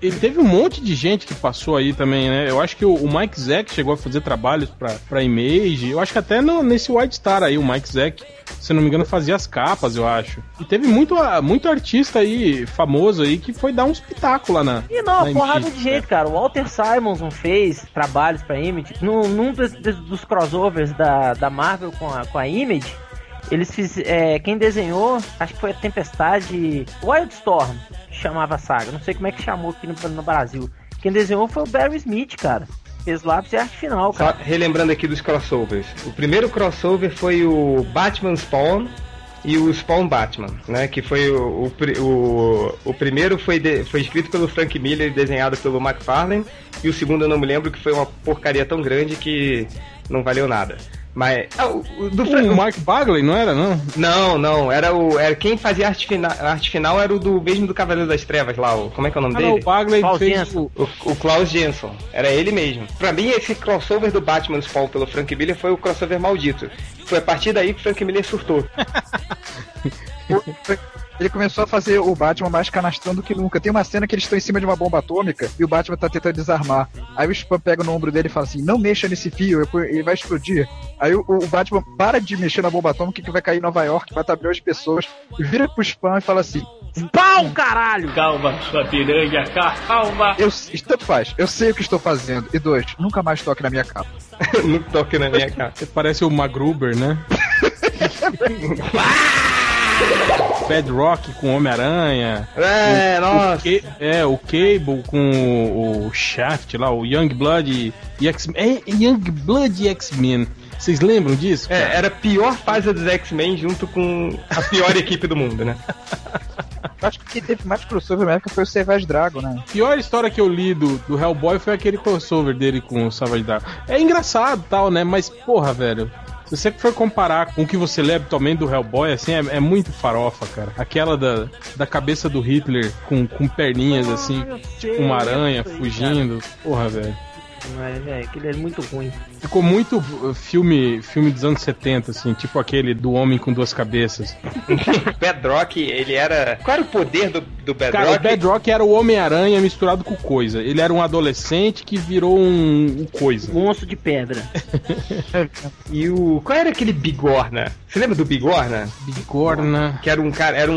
E teve um monte de gente que passou aí também, né? Eu acho que o, o Mike Zack chegou a fazer trabalhos pra, pra Image. Eu acho que até no- nesse White Star aí, o Mike Zack, se não me engano, fazia as capas, eu acho. E teve muito, ah, muito artista aí, famoso aí, que foi dar um espetáculo lá na. E não, na porrada MX, de gente, cara. O Walter Simonson fez trabalhos pra Image. Num, num dos, dos- crossovers da, da Marvel com a, com a Image, eles fizeram. quem desenhou, acho que foi a Tempestade. Wildstorm, que chamava a saga. Não sei como é que chamou aqui no, no Brasil. Quem desenhou foi o Barry Smith, cara. Fez lápis e arte final, Só cara. relembrando aqui dos crossovers. O primeiro crossover foi o Batman Spawn e o Spawn Batman, né? Que foi o, o, o, o primeiro foi, de- foi escrito pelo Frank Miller e desenhado pelo McFarlane. E o segundo eu não me lembro que foi uma porcaria tão grande que não valeu nada. Mas. Ah, o, do Frank. O Mark Bagley, não era, não? Não, não, era o. Era, quem fazia arte, fina, arte final era o do mesmo do Cavaleiro das Trevas lá, o, como é que é o nome Ah, não, dele? o Bagley Klaus fez Jensen. o. O, o Klaus Jensen, era ele mesmo. Pra mim, esse crossover do Batman Spawn pelo Frank Miller foi o crossover maldito. Foi a partir daí que o Frank Miller surtou. Ele começou a fazer o Batman mais canastrão do que nunca. Tem uma cena que eles estão em cima de uma bomba atômica e o Batman tá tentando desarmar. Aí o Spam pega no ombro dele e fala assim: Não mexa nesse fio, ele vai explodir. Aí o, o Batman para de mexer na bomba atômica que vai cair em Nova York, vai estar milhões de pessoas, vira pro Spam e fala assim: Pau, caralho! Calma, sua piranha, calma. eu, Tanto faz, eu sei o que estou fazendo. E dois, nunca mais toque na minha capa. no toque na minha cara. Você parece o Magruber, né? Bedrock com Homem-Aranha. É, O nossa. Ca- é, o Cable com o, o Shaft lá, o Youngblood e X-Men. É, Youngblood e X-Men. Vocês lembram disso? É, cara? era a pior fase dos X-Men junto com a pior equipe do mundo, né? Acho que quem teve mais crossover na época foi o Savage Dragon, né? A pior história que eu li do, do Hellboy foi aquele crossover dele com o Savage Dragon. É engraçado tal, né? Mas, porra, velho. Se você for comparar com o que você lê habitualmente do Hellboy, assim, é, é muito farofa, cara. Aquela da, da cabeça do Hitler com, com perninhas, assim, eu tipo uma aranha fugindo. Porra, velho. Mas é, aquele é muito ruim. Ficou muito uh, filme, filme dos anos 70, assim, tipo aquele do Homem com Duas Cabeças. Bedrock, ele era. Qual era o poder do, do Bedrock? Cara, o Bedrock era o Homem-Aranha misturado com coisa. Ele era um adolescente que virou um, um coisa. Monstro de pedra. E o. Qual era aquele Bigorna? Você lembra do Bigorna? Bigorna. Que era um cara, era um.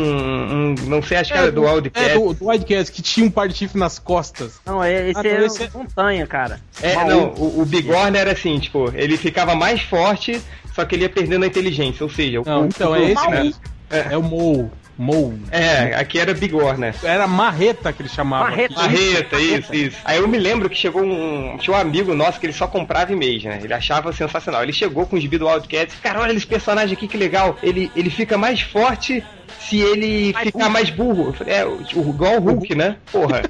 um- não sei, acho que era do Wildcat. É, do, do Wildcats, que tinha um par de chifre nas costas. Não, é, esse Ah, não, é esse é- montanha, cara. É, não, o, o Bigorna era assim, tipo, ele ficava mais forte, só que ele ia perdendo a inteligência, ou seja, Não, o, então o- é esse né? mesmo. É o Mou. Mou. É, aqui era Bigorna. Era marreta que ele chamava. Marreta. Marreta, isso, isso. Aí eu me lembro que chegou um. Tinha um amigo nosso que ele só comprava e-mails, né? Ele achava sensacional. Ele chegou com os gibi do Wildcats. Cara, olha esse personagem aqui que legal. Ele, ele fica mais forte se ele Mais ficar burro. mais burro. Eu falei, É, o- o- igual o Hulk, né? Porra.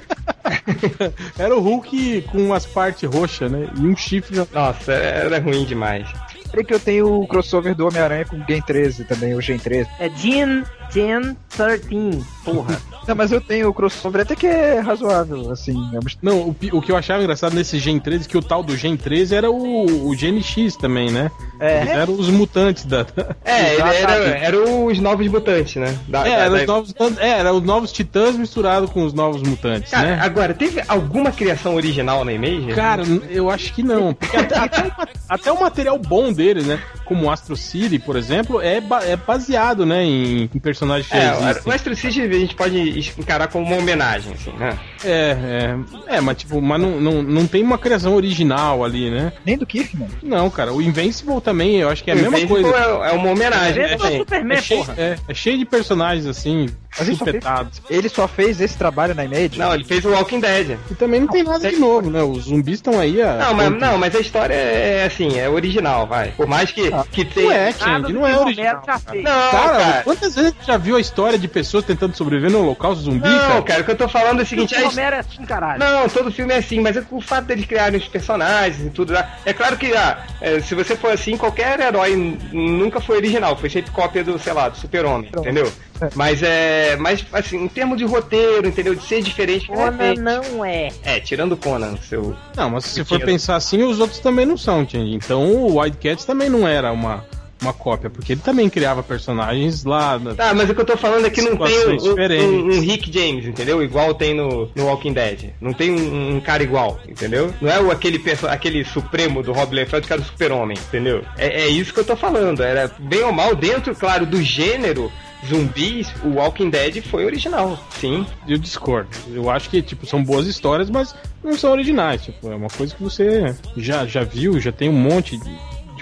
Era o Hulk com umas partes roxas, né? E um chifre. Nossa, era ruim demais. Lembrei que eu tenho o crossover do Homem-Aranha com o Gen 13 também, o Gen 13. É Gen, Gen 13, porra. Não, mas eu tenho o crossover até que é razoável, assim. É. Não, o, o que eu achava engraçado nesse Gen 13 que o tal do Gen 13 era o, o Gen X também, né? É. Eles eram os mutantes da. É, ele era, era os novos mutantes, né? Da- É, da- eram da- os novos, é, era os novos titãs misturados com os novos mutantes, Cara, né? agora, teve alguma criação original na Image? Cara, eu acho que não. Porque até, até até o material bom deles, né? Como o Astro City, por exemplo, é, ba- é baseado, né? Em, em personagens que É, o. Astro City a gente pode encarar como uma homenagem, assim, né? É, é, é, mas tipo, mas não, não, não tem uma criação original ali, né? Nem do Kirkman. Não, cara, o Invincible também, eu acho que é a O mesma Invincible coisa. É, é uma homenagem, Invincible assim. é Superman, é, cheio, é, é cheio de personagens assim, Mas ele só fez- chupetados. Ele só fez esse trabalho na Image? Não, ele fez o Walking Dead. E também não tem nada de novo, né? Os zumbis estão aí a. Não, mas, não, mas a história é assim, é original, vai. Por mais que, que tenha. Não é, do não é o original. Fez. Não, Cara, cara. quantas vezes você já viu a história de pessoas tentando sobreviver no holocausto zumbi, Não, cara? cara, o que eu tô falando é o seguinte. A Romero é assim, caralho. Não, todo filme é assim, mas é o fato deles criarem os personagens e tudo. lá. É claro que, ah, é, se você for assim, qualquer herói nunca foi original, foi sempre cópia do, sei lá, do super-homem, entendeu? Mas é. Mas, assim, em termos de roteiro, entendeu? De ser diferente. Conan é, não é. é, tirando o Conan, seu. Não, mas se você for pensar assim, os outros também não são, Change. Então o Wildcats também não era uma, uma cópia, porque ele também criava personagens lá. Tá, mas o que eu tô falando é que não tem um, um- um- Rick James, entendeu? Igual tem no, no Walking Dead. Não tem um, um cara igual, entendeu? Não é o, aquele, aquele supremo do Rob Liefeld que era o super-homem, entendeu? É, é isso que eu tô falando. Era bem ou mal, dentro, claro, do gênero zumbis, o Walking Dead foi original, sim. Eu discordo. Eu acho que, tipo, são boas histórias, mas não são originais. Tipo, é uma coisa que você já, já viu, já tem um monte de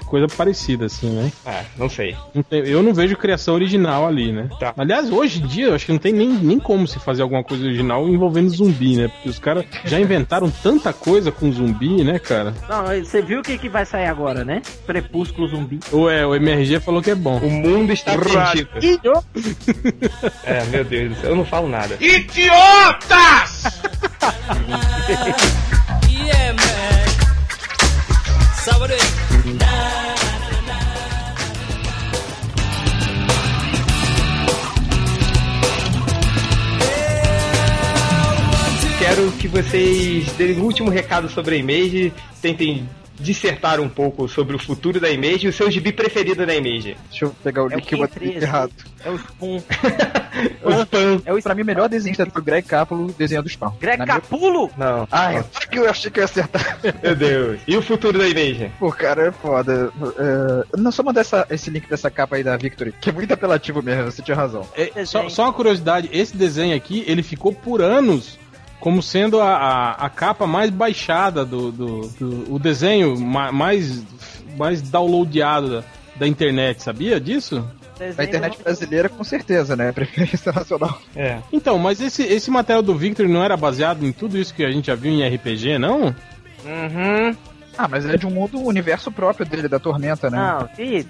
coisa parecida, assim, né? Ah, não sei. Não tem- eu não vejo criação original ali, né? Tá. Aliás, hoje em dia, eu acho que não tem nem, nem como se fazer alguma coisa original envolvendo zumbi, né? Porque os caras já inventaram tanta coisa com zumbi, né, cara? Não, você viu o que, que vai sair agora, né? Prepúsculo zumbi. Ou é, o MRG falou que é bom. O mundo está perdido. Idiota. É, meu Deus do céu, eu não falo nada. Idiotas! yeah, man. Sabe Quero que vocês deem um último recado sobre a Image, tentem dissertar um pouco sobre o futuro da Image e o seu gibi preferido da Image. Deixa eu pegar o É o link que eu botei 13. errado. É o Spawn. O Spam. É o, pra mim, o melhor desenhista foi o Greg Capullo desenhando o Spawn. Greg Na minha- Capulo? Não. Ai, que eu achei que eu ia acertar. Meu Deus. E o futuro da Image? Pô, cara, é foda. É, não, só mandar essa, esse link dessa capa aí da Victory, que é muito apelativo mesmo, você tinha razão. É, só, só uma curiosidade, esse desenho aqui, ele ficou por anos como sendo a, a, a capa mais baixada do, do, do- o desenho ma- mais mais downloadado da, da internet, sabia disso? Na internet brasileira, com certeza, né? Preferência nacional. É. Então, mas esse, esse material do Victor não era baseado em tudo isso que a gente já viu em RPG, não? Uhum. Ah, mas é de um mundo, um universo próprio dele, da Tormenta, né? Não, que.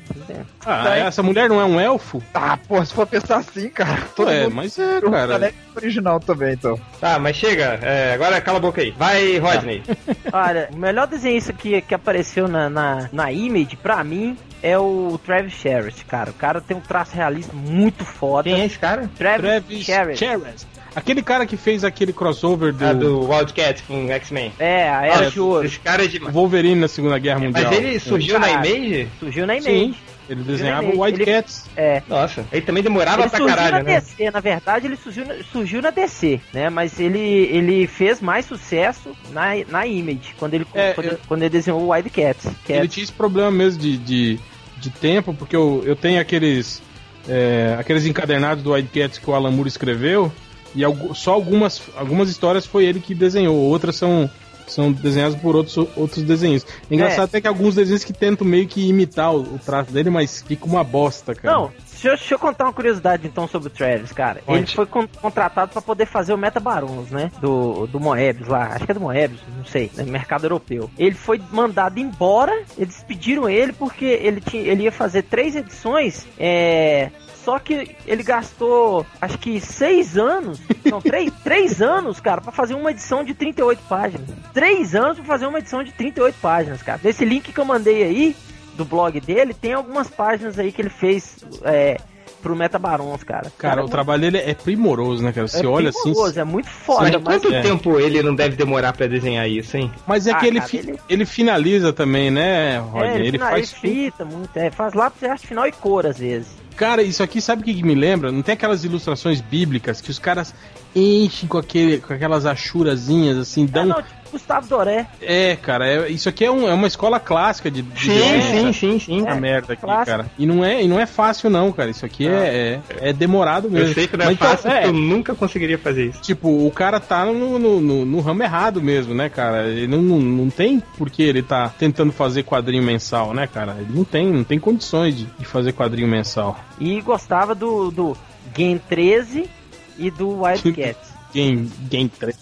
Ah, Tá aí. essa mulher não é um elfo? Ah, pô, se for pensar assim, cara. Todo é, mundo mas é, o cara. Alex original também, então. Tá, mas chega. é, agora cala a boca aí. Vai, Rodney. Olha, o melhor desenhista que, que apareceu na, na, na Image, pra mim, é o Travis Sherritt, cara. O cara tem um traço realista muito foda. Quem é esse cara? Travis, Travis Sherritt. Aquele cara que fez aquele crossover do, Ah, do Wildcat com X-Men. É, a Era Ah, de Ouro. Esse cara é demais. Wolverine na Segunda Guerra Mundial. Mas ele surgiu na. Image? Surgiu na Image. Sim, ele desenhava o White ele- Cats. É. Nossa, ele também demorava Ele pra surgiu caralho, na né? DC, na verdade ele surgiu na, surgiu na DC, né? Mas ele, ele fez mais sucesso na, na Image, quando ele, É, quando, eu- quando ele desenhou o Wildcats. Que Ele é, tinha esse problema mesmo de, de, de tempo, porque eu, eu tenho aqueles é, aqueles encadernados do White Cats que o Alan Moore escreveu, e só algumas, algumas histórias foi ele que desenhou, outras são, são desenhadas por outros, outros desenhistas. É engraçado É. até que alguns desenhos que tentam meio que imitar o, o traço dele, mas fica uma bosta, cara. Não, deixa eu, deixa eu contar uma curiosidade então sobre o Travis, cara. Conte. Ele foi con- contratado pra poder fazer o Meta Barons, né? Do, do Moebius lá, acho que é do Moebius, não sei, no mercado europeu. Ele foi mandado embora, eles pediram ele porque ele, tinha, ele ia fazer três edições, é. Só que ele gastou, acho que seis anos, não, três, três anos, cara, pra fazer uma edição de 38 páginas. Três anos pra fazer uma edição de 38 páginas, cara. Nesse link que eu mandei aí, do blog dele, tem algumas páginas aí que ele fez é, pro Meta Barons, cara. Cara, o trabalho dele é primoroso, né, cara? Você é olha assim. primoroso, é muito foda, mas quanto é. tempo ele não deve demorar pra desenhar isso, hein? Mas é Ah, que ele, cara, fi- ele- ele finaliza também, né, é, Rodney? ele, ele fina- faz ele fita muito, é, faz lá pra arte final e cor às vezes. Cara, isso aqui sabe o que, me lembra? Não tem aquelas ilustrações bíblicas que os caras enchem com, aquele, com aquelas achurazinhas, assim, É, dão. não, tipo Gustavo Doré. É, cara, é- isso aqui é, um- é uma escola clássica de, de Sim, sim, sim, sim. É, merda aqui, clássico. cara. E não, é, e não é fácil, não, cara. Isso aqui é, é, é demorado mesmo. Eu sei que não é Mas, então, fácil, é, porque eu nunca conseguiria fazer isso. Tipo, o cara tá no, no, no- no ramo errado mesmo, né, cara? Ele não, não, não tem por que ele tá tentando fazer quadrinho mensal, né, cara? Ele não tem, não tem condições de, de fazer quadrinho mensal. E gostava do, do Game 13 e do Wildcats. Game, game 3.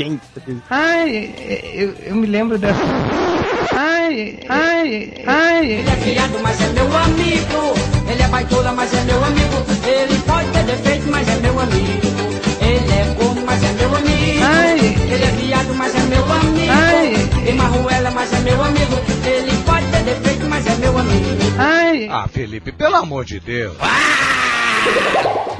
13. Ai, eu, eu me lembro dessa. Ai, ai, ai. Ele é criado, mas é meu amigo. Ele é baitola, mas é meu amigo. Ele pode ter defeito, mas é meu amigo. Ele é corno, mas é meu amigo. Ai. Ele é viado, mas é meu amigo. Ai. Tem marruela, mas é meu amigo. Ele pode ter defeito, mas é meu amigo. Ai. Ah, Felipe, pelo amor de Deus. Eu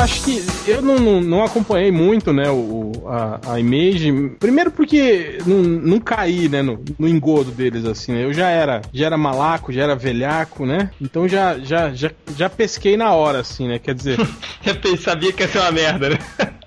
acho que eu não, não, não acompanhei muito, né, o, a, a Image. Primeiro porque não, não caí, né, no, no engodo deles, assim, né? Eu já era, já era malaco, já era velhaco, né? Então já, já, já, já pesquei na hora, assim, né? Quer dizer, Eu sabia que ia ser uma merda, né?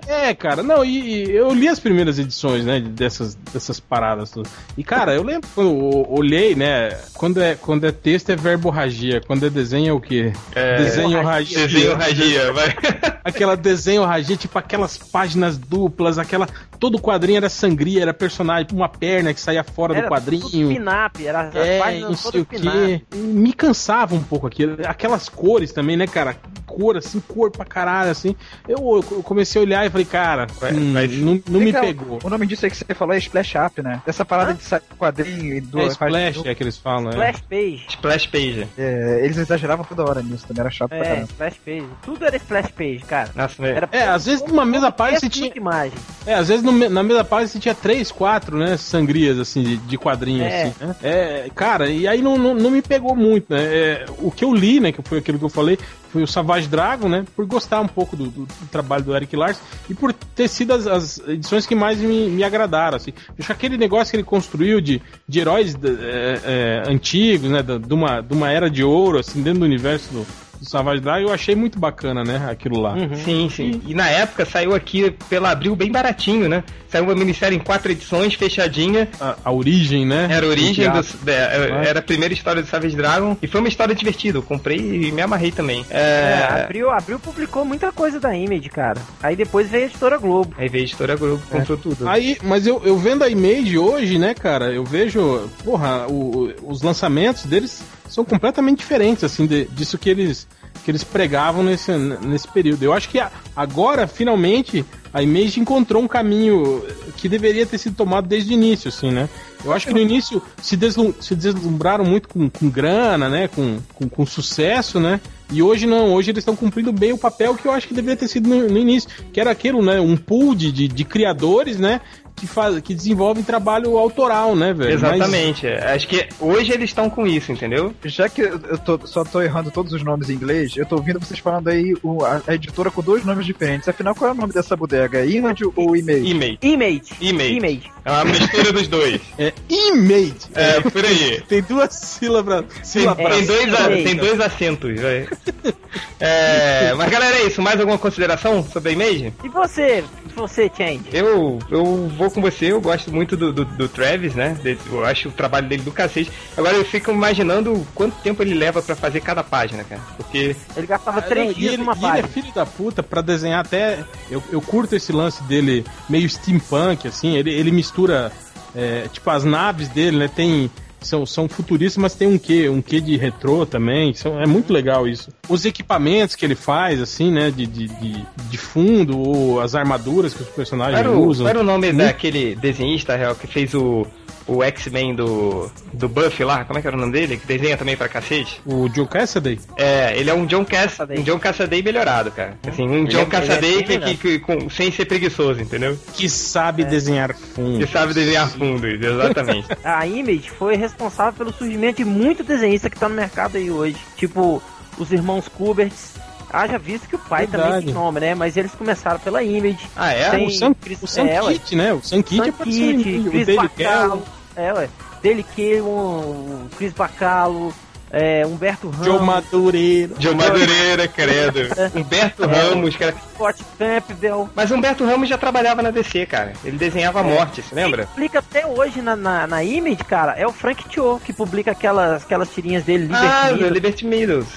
É, cara, não, e, e eu li as primeiras edições, né, dessas, dessas paradas. tudo. E, cara, eu lembro quando eu olhei, né, quando é, quando é texto é verborragia, quando é desenho é o quê? É, desenho ragia. Desenho ragia, vai. Aquela desenho ragia, tipo aquelas páginas duplas, aquela. Todo quadrinho era sangria, era personagem, uma perna que saía fora do Era quadrinho. tudo pin-up, era as É, não sei o que. Me cansava um pouco aquilo. Aquelas cores também, né, cara? Cor, assim, cor pra caralho, assim. Eu, eu comecei a olhar e falei, cara, hum, não, não me pegou. O nome disso aí que você falou é Splash Up, né? Essa parada de sair do quadrinho e do. É Splash, é que eles falam, é. Splash Page. Splash Page. É, eles exageravam toda hora nisso, também era chato pra É, caramba. Splash Page. Tudo era Splash Page, cara. Nossa, né? Era É, às vezes numa mesma página você tinha. imagem. É, às vezes no me- na mesma página você tinha três, quatro, né, sangrias, assim, de, de quadrinho, É. assim, né? É, cara, e aí não, não, não me pegou muito, né? É, o que eu li, né, que foi aquilo que eu falei, foi o Savage Dragon, né, por gostar um pouco do, do- do trabalho do Eric Larson e por ter sido as, as edições que mais me, me agradaram, assim. Eu acho que aquele negócio que ele construiu de, de heróis é, é, antigos, né, de uma, de uma era de ouro, assim, dentro do universo do, do Savage Dragon, eu achei muito bacana, né, aquilo lá. Uhum. Sim, sim. E na época saiu aqui pela Abril bem baratinho, né? Saiu uma minissérie em quatro edições, fechadinha. A, a origem, né? Era a origem, do do, é, era a primeira história do Savage Dragon. E foi uma história divertida. Eu comprei e me amarrei também. É, É, abriu, abriu publicou muita coisa da Image, cara. Aí depois veio a editora Globo. Aí veio a editora Globo, comprou tudo. Aí, mas eu, eu vendo a Image hoje, né, cara, eu vejo, porra, o- o- os lançamentos deles são completamente diferentes, assim, de- disso que eles, que eles pregavam nesse, nesse período. Eu acho que a- agora, finalmente, a Image encontrou um caminho que deveria ter sido tomado desde o início, assim, né? Eu acho que no início se, deslum- se deslumbraram muito com, com grana, né? Com, com, com sucesso, né? E hoje não, hoje eles estão cumprindo bem o papel que eu acho que deveria ter sido no, no início, que era aquilo, né? Um pool de, de, de criadores, né? Que, faz, que desenvolvem trabalho autoral, né, velho? Mas- Exatamente. Acho que hoje eles estão com isso, entendeu? Já que eu tô- só tô errando todos os nomes em inglês, eu tô ouvindo vocês falando aí o- a, a editora com dois nomes diferentes. Afinal, qual é o nome dessa bodega? É Image ou Image? E-mail. Image. Image. Image. É uma mistura dos dois. É image. É, por aí. Tem duas sílabas. Tem, sílabas. tem dois, a- tem dois acentos. vai. É, mas galera, é isso. Mais alguma consideração sobre a Image? E você? Você, Change? Eu, eu vou com você, eu gosto muito do, do, do Travis, né? Eu acho o trabalho dele do cacete. Agora eu fico imaginando quanto tempo ele leva pra fazer cada página, cara. Porque Ele gastava Ah, três não, dias ele, numa e ele é página. filho da puta pra desenhar até. Eu, eu curto esse lance dele meio steampunk, assim. Ele, ele mistura. é, tipo, as naves dele, né? Tem. São, são futuristas, mas tem um quê? Um quê de retrô também. São, é muito legal isso. Os equipamentos que ele faz, assim, né? De, de, de, de fundo, ou as armaduras que os personagens era o, usam. qual era o nome Muito- daquele desenhista real que fez o, o X-Men do, do Buffy lá? Como é que era o nome dele? Que desenha também pra cacete? O John Cassaday? É, ele é um John, Cass, Cassaday. um John Cassaday melhorado, cara. Assim, um John é- Cassaday ele é que, que, que- com- sem ser preguiçoso, entendeu? Que sabe desenhar fundo. Que sabe desenhar fundos, exatamente. A Image foi responsável pelo surgimento de muito desenhista que tá no mercado aí hoje. Tipo, os irmãos Kuberts. Haja visto que o pai também Verdade. tem nome, né? Mas eles começaram pela Image. Ah, é? Tem O Sam, Chris- o Sam é. Kit, né? O Sam Kit apareceu em Kidd, o Chris Daily Bacalo. É, ué. Dele o Chris Bacalo, é, Humberto Ramos, Joe Madureira. Joe Madureira, credo. Humberto Ramos, cara. Scott Campbell. Mas Humberto Ramos já trabalhava na DC, cara. Ele desenhava a morte, você lembra? Quem publica até hoje na, na, na Image, cara, é o Frank Cho, que publica aquelas, aquelas tirinhas dele, Ah, Liberty do Needle. Liberty Meadows.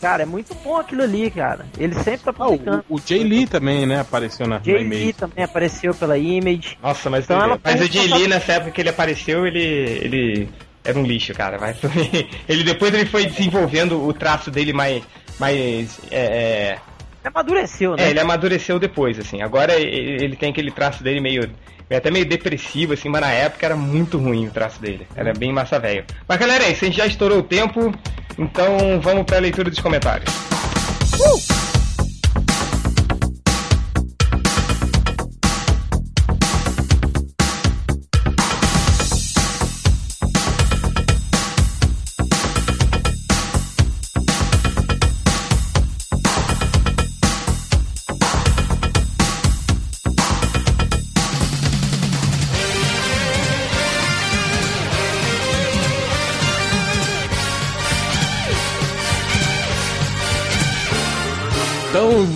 Cara, é muito bom aquilo ali, cara. Ele sempre tá Ah, publicando. o, o Jay Lee também, né? Apareceu na, na Jay Image. Lee também apareceu pela Image. Nossa, mas, Então ela mas o Jay Lee, nessa época que ele apareceu, ele, ele era um lixo, cara. Mas ele depois ele foi desenvolvendo o traço dele mais. mais é, é, Amadureceu, né? é, ele amadureceu depois, assim. Agora ele tem aquele traço dele meio. Até meio depressivo, assim, mas na época era muito ruim o traço dele. Era bem massa velho. Mas galera, é isso, a gente já estourou o tempo, então vamos pra leitura dos comentários. Então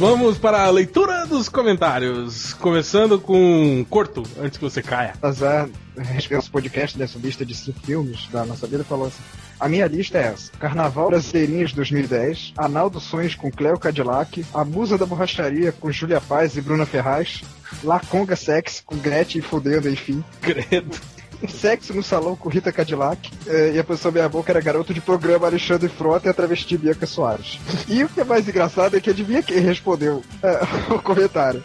vamos para a leitura dos comentários. Começando com Corto, antes que você caia. Azar, esse podcast dessa lista de cinco filmes da nossa vida falou assim: A minha lista é essa: Carnaval Brasileirinhas 2010, Analdo Sonhos com Cleo Cadillac, A Musa da Borracharia com Júlia Paz e Bruna Ferraz, La Conga Sex com Gretchen e Fudendo, enfim, Credo. Sexo no Salão com Rita Cadillac, eh, e a pessoa meia boca era garoto de programa Alexandre Frota e a travesti Bianca Soares. E o que é mais engraçado é que adivinha quem respondeu eh, o comentário?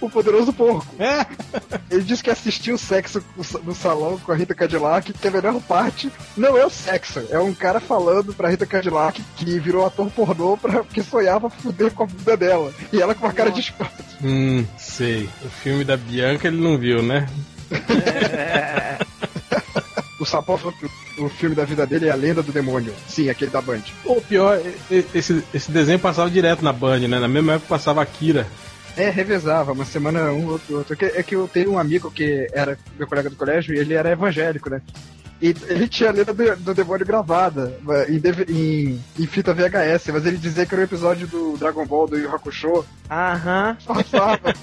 O poderoso porco. É, Ele disse que assistiu sexo no salão com a Rita Cadillac, que a melhor parte não é o sexo, é um cara falando pra Rita Cadillac que virou ator pornô pra, que sonhava fuder com a vida dela. E ela com uma cara de espanto. hum, sei. O filme da Bianca ele não viu, né? O Sapó falou que o filme da vida dele é A Lenda do Demônio. Sim, aquele da Band. O pior, esse, esse desenho passava direto na Band, né? Na mesma época passava Akira. É, revezava, uma semana um, outro, outro. É que eu tenho um amigo que era meu colega do colégio e ele era evangélico, né? E ele tinha a lenda do, do demônio gravada em, em, em fita VHS, mas ele dizia que era um episódio do Dragon Ball, do Yu Hakusho. Aham. Passava.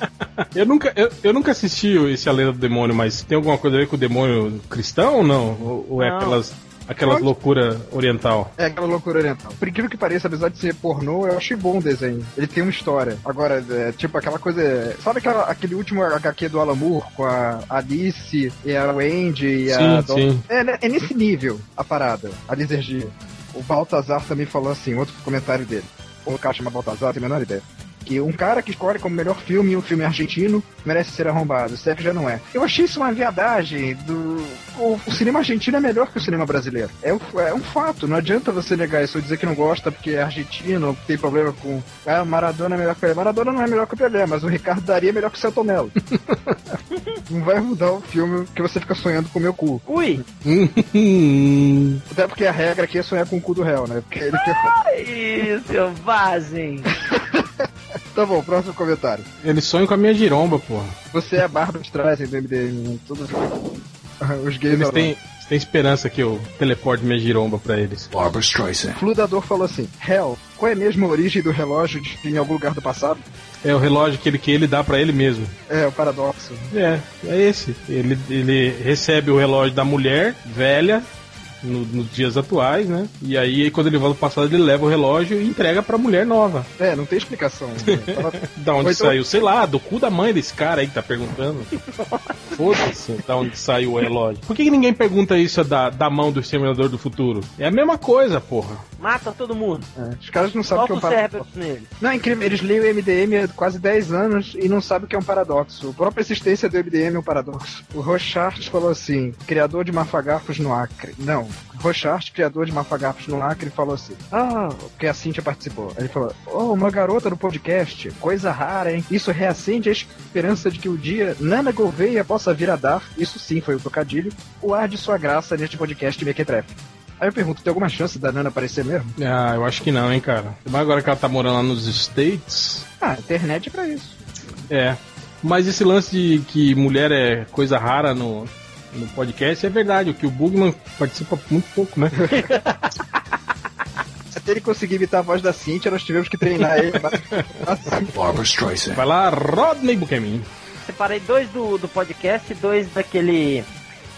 Eu nunca, eu, eu nunca assisti esse A Lenda do Demônio, mas tem alguma coisa a ver com o demônio cristão ou não? Ou, ou é Não. Aquelas, aquelas loucura oriental? É aquela loucura oriental. Por incrível que pareça, apesar de ser pornô, eu achei bom o desenho. Ele tem uma história. Agora, é, tipo aquela coisa. Sabe aquela, aquele último HQ do Alan Moore com a Alice e a Wendy e a. Sim, Dom- sim. É, né, é nesse nível a parada, a lisergia. o Baltazar também falou assim, outro comentário dele. O cara chama Baltazar, tem a menor ideia. Que um cara que escolhe como melhor filme um filme argentino merece ser arrombado. O Sérgio já não é. Eu achei isso uma viadagem. Do... O, o cinema argentino é melhor que o cinema brasileiro. É um, é um fato. Não adianta você negar isso ou dizer que não gosta porque é argentino, tem problema com. Ah, Maradona é melhor que o Pelé. Maradona não é melhor que o Pelé, mas o Ricardo Daria é melhor que o Celto Mello. não vai mudar o filme que você fica sonhando com o meu cu. Ui! Até porque a regra aqui é sonhar com o cu do réu, né? Porque ele quer. Isso, vazem! Tá bom, próximo comentário. Ele sonha com a minha giromba, porra. Você é a barba de trás do MDM? Tudo... Os gays Eles têm, têm esperança que eu teleporte minha giromba pra eles. Barbara Streisand. Fludador falou assim: Hell, qual é mesmo a origem do relógio de em algum lugar do passado? É o relógio que ele, que ele dá pra ele mesmo. É, o paradoxo. É, é esse. Ele, ele recebe o relógio da mulher velha no- nos dias atuais, né? E aí, quando ele volta ao passado, ele leva o relógio e entrega pra mulher nova. É, não tem explicação. né? Tava- Da onde Ou então- saiu? Sei lá, do cu da mãe desse cara aí que tá perguntando. Foda-se, da onde saiu o relógio. Por que, que ninguém pergunta isso da, da mão do Exterminador do Futuro? É a mesma coisa, porra. Mata todo mundo. é, Os caras não sabem o que é um paradoxo. Nele. Não, é incrível. Eles leem o MDM há quase 10 anos e não sabem o que é um paradoxo. A própria existência do MDM é um paradoxo. O Rochart falou assim: criador de mafagafos no Acre. Não. Rochart, criador de mafagafos no Acre, falou assim: Ah, porque a Cintia participou. Ele falou: Oh, uma garota no podcast. Coisa rara, hein? Isso reacende a esperança de que o dia Nana Gouveia possa vir a dar, isso sim foi o trocadilho, o ar de sua graça neste podcast Mequetrefe. Aí eu pergunto: tem alguma chance da Nana aparecer mesmo? Ah, eu acho que não, hein, cara. Mas agora que ela tá morando lá nos States. Ah, a internet é pra isso. É. Mas esse lance de que mulher é coisa rara no, no podcast é verdade. O que o Bugman participa muito pouco, né? Até ele conseguir imitar a voz da Cintia, nós tivemos que treinar ele. Barbara Streisand. Vai lá, Rodney Buchanan. Separei dois do, do podcast e dois daquele.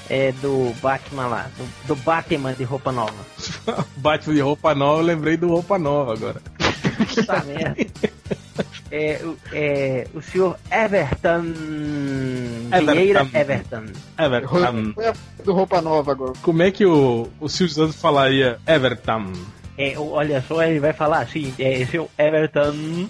É, do Batman lá. Do, do Batman de roupa nova. Batman de roupa nova, eu lembrei do roupa nova agora. Puta merda. É, o- é, o senhor Everton Vieira Everton. Everton. do Roupa Nova agora. Como é que o, o Silvio Santos falaria Everton? É, o- olha só, ele vai falar assim, é, seu Everton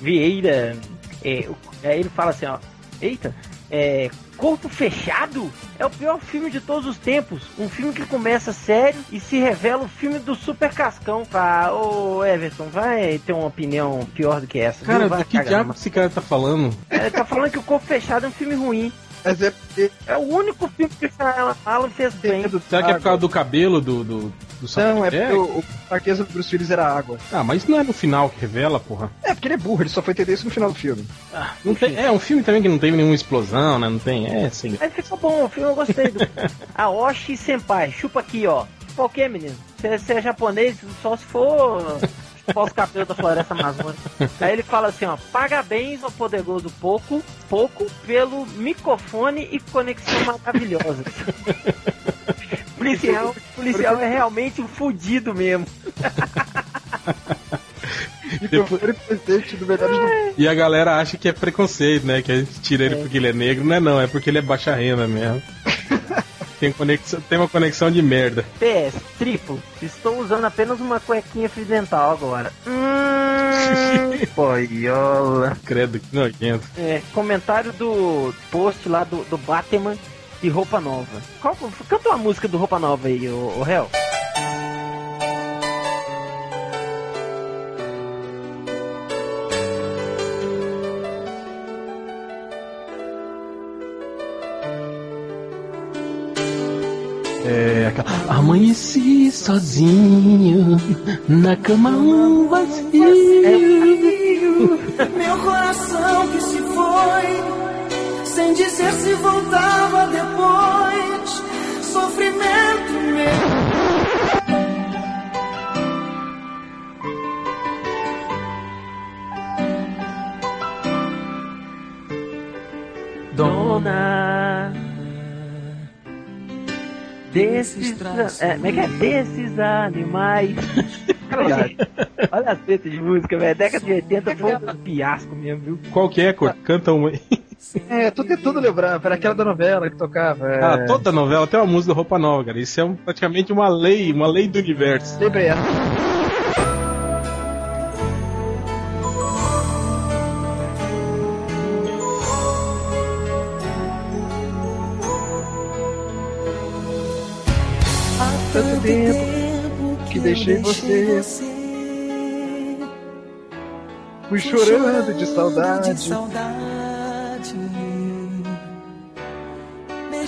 Vieira. É, aí ele fala assim, ó, eita, é, Corpo Fechado é o pior filme de todos os tempos. Um filme que começa sério e se revela o filme do Super Cascão. Ah, ô Everton, vai ter uma opinião pior do que essa. Cara, do que diabo esse cara tá falando? Ele tá falando que o Corpo Fechado é um filme ruim. Mas é porque. É o único filme que o Shyamalan Alan fez bem. Será que é por causa do cabelo do, do, do Não, é porque o, o fraqueza do Bruce Willis era água. Ah, mas isso não é no final que revela, porra. É porque ele é burro, ele só foi entender isso no final do filme. Não tem, é um filme também que não teve nenhuma explosão, né? Não tem. É, sim. Mas ficou bom, o filme eu gostei. Do... A Oshi Senpai, chupa aqui, ó. Chupa o quê, menino? Você é japonês, só se for cabelos da floresta amazônica. Aí ele fala assim, ó. Parabéns ao poderoso Poco, Poco pelo microfone e conexão maravilhosa. policial, policial é realmente um fudido mesmo. E do Mundo. E a galera acha que é preconceito, né? Que a gente tira ele porque ele é negro. Não é não, é porque ele é baixa renda mesmo. Tem, conexão, tem uma conexão de merda. PS, triplo. Estou usando apenas uma cuequinha dental agora. Hum, boiola. Credo, que nojento. É, comentário do post lá do, do Batman de roupa nova. Qual, canta uma música do roupa nova aí, o, o réu. É aquela. Amanheci sozinho na cama um vazio. Meu coração que se foi, sem dizer se voltava depois. Sofrimento meu. Dona desses é, como é que é? desses animais. Olha as letras de música, velho. Década de 80 foi um fiasco mesmo, viu? Qual que é, cor? Canta uma aí. É, tô tentando lembrar, era aquela da novela que tocava. É... Ah, toda novela tem uma música Roupa Nova, cara. Isso é um- praticamente uma lei, uma lei do universo. Lembrei essa. Há tanto tempo que deixei você. Fui chorando de saudade.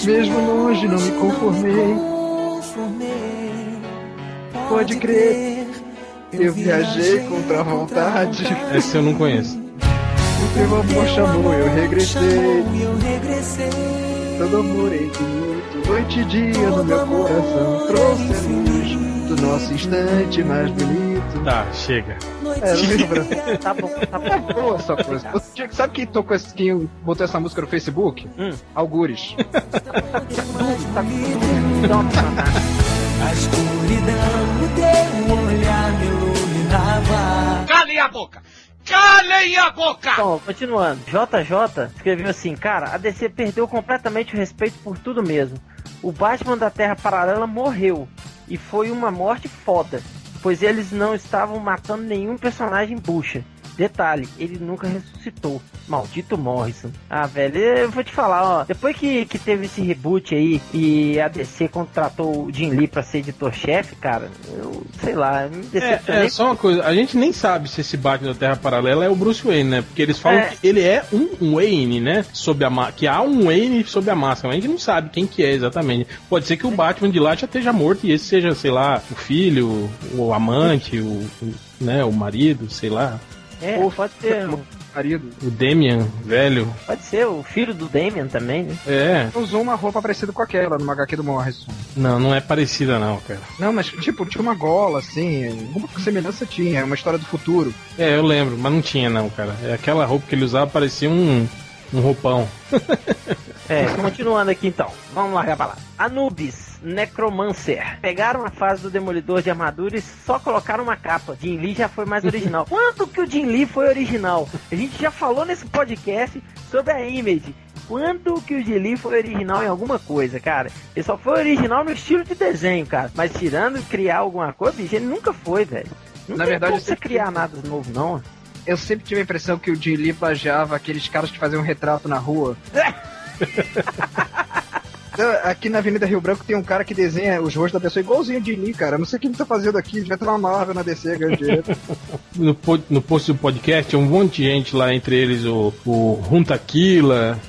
Mesmo longe não me conformei. Pode crer, eu viajei contra a vontade. Essa eu não conheço. O teu amor chamou, eu regressei. Todo amor infinito, noite e dia no meu coração. Trouxe a luz do nosso instante mais bonito. Tá, chega. É, lembra? Tá bom, tá É bom. boa essa coisa. Outro dia, Sabe quem tocou esse, quem botou essa música no Facebook? Hum. Algures. A escuridão do teu olhar me iluminava. Calem a boca! Calem a boca! Bom, continuando. JJ escreveu assim, cara, a DC perdeu completamente o respeito por tudo mesmo. O Batman da Terra Paralela morreu. E foi uma morte foda. Pois eles não estavam matando nenhum personagem bucha. Detalhe, ele nunca ressuscitou. Maldito Morrison. Ah, velho, eu vou te falar, ó. Depois que, que teve esse reboot aí e a DC contratou o Jim Lee pra ser editor-chefe, cara, eu sei lá, me É, decepcionei. é só uma coisa, a gente nem sabe se esse Batman da Terra Paralela é o Bruce Wayne, né? Porque eles falam É. que ele é um, um Wayne, né? Sob a ma- que há um Wayne sob a máscara, mas a gente não sabe quem que é exatamente. Pode ser que o Batman de lá já esteja morto e esse seja, sei lá, o filho, o amante, o, o, né, o marido, sei lá, É, Ou- pode ser, Marido. o Damian, velho. pode ser o filho do Damian também, né? É, Usou uma roupa parecida com aquela no HQ do Morrison. não, não é parecida não, cara. Não, mas tipo, tinha uma gola, assim. Alguma semelhança tinha. É uma história do futuro. É, eu lembro, mas não tinha não, cara. É aquela roupa que ele usava parecia um, um roupão. É, continuando aqui então. Vamos largar pra lá. Anubis, Necromancer. Pegaram a fase do Demolidor de armadura e só colocaram uma capa. Jim Lee já foi mais original. Quanto que o Jim Lee foi original? A gente já falou nesse podcast sobre a Image. Quanto que o Lee foi original em alguma coisa, cara? Ele só foi original no estilo de desenho, cara. Mas tirando criar alguma coisa, bicho, ele nunca foi, velho. Não Na verdade, você criar nada novo, não. Eu sempre tive a impressão que o Lee plagiava aqueles caras que faziam retrato na rua. Aqui na Avenida Rio Branco tem um cara que desenha os rostos da pessoa igualzinho Jim Lee, cara. Não sei o que ele tá fazendo aqui, devia estar na Marvel na DC ganhando no, po- no post do podcast, um monte de gente lá, entre eles o, o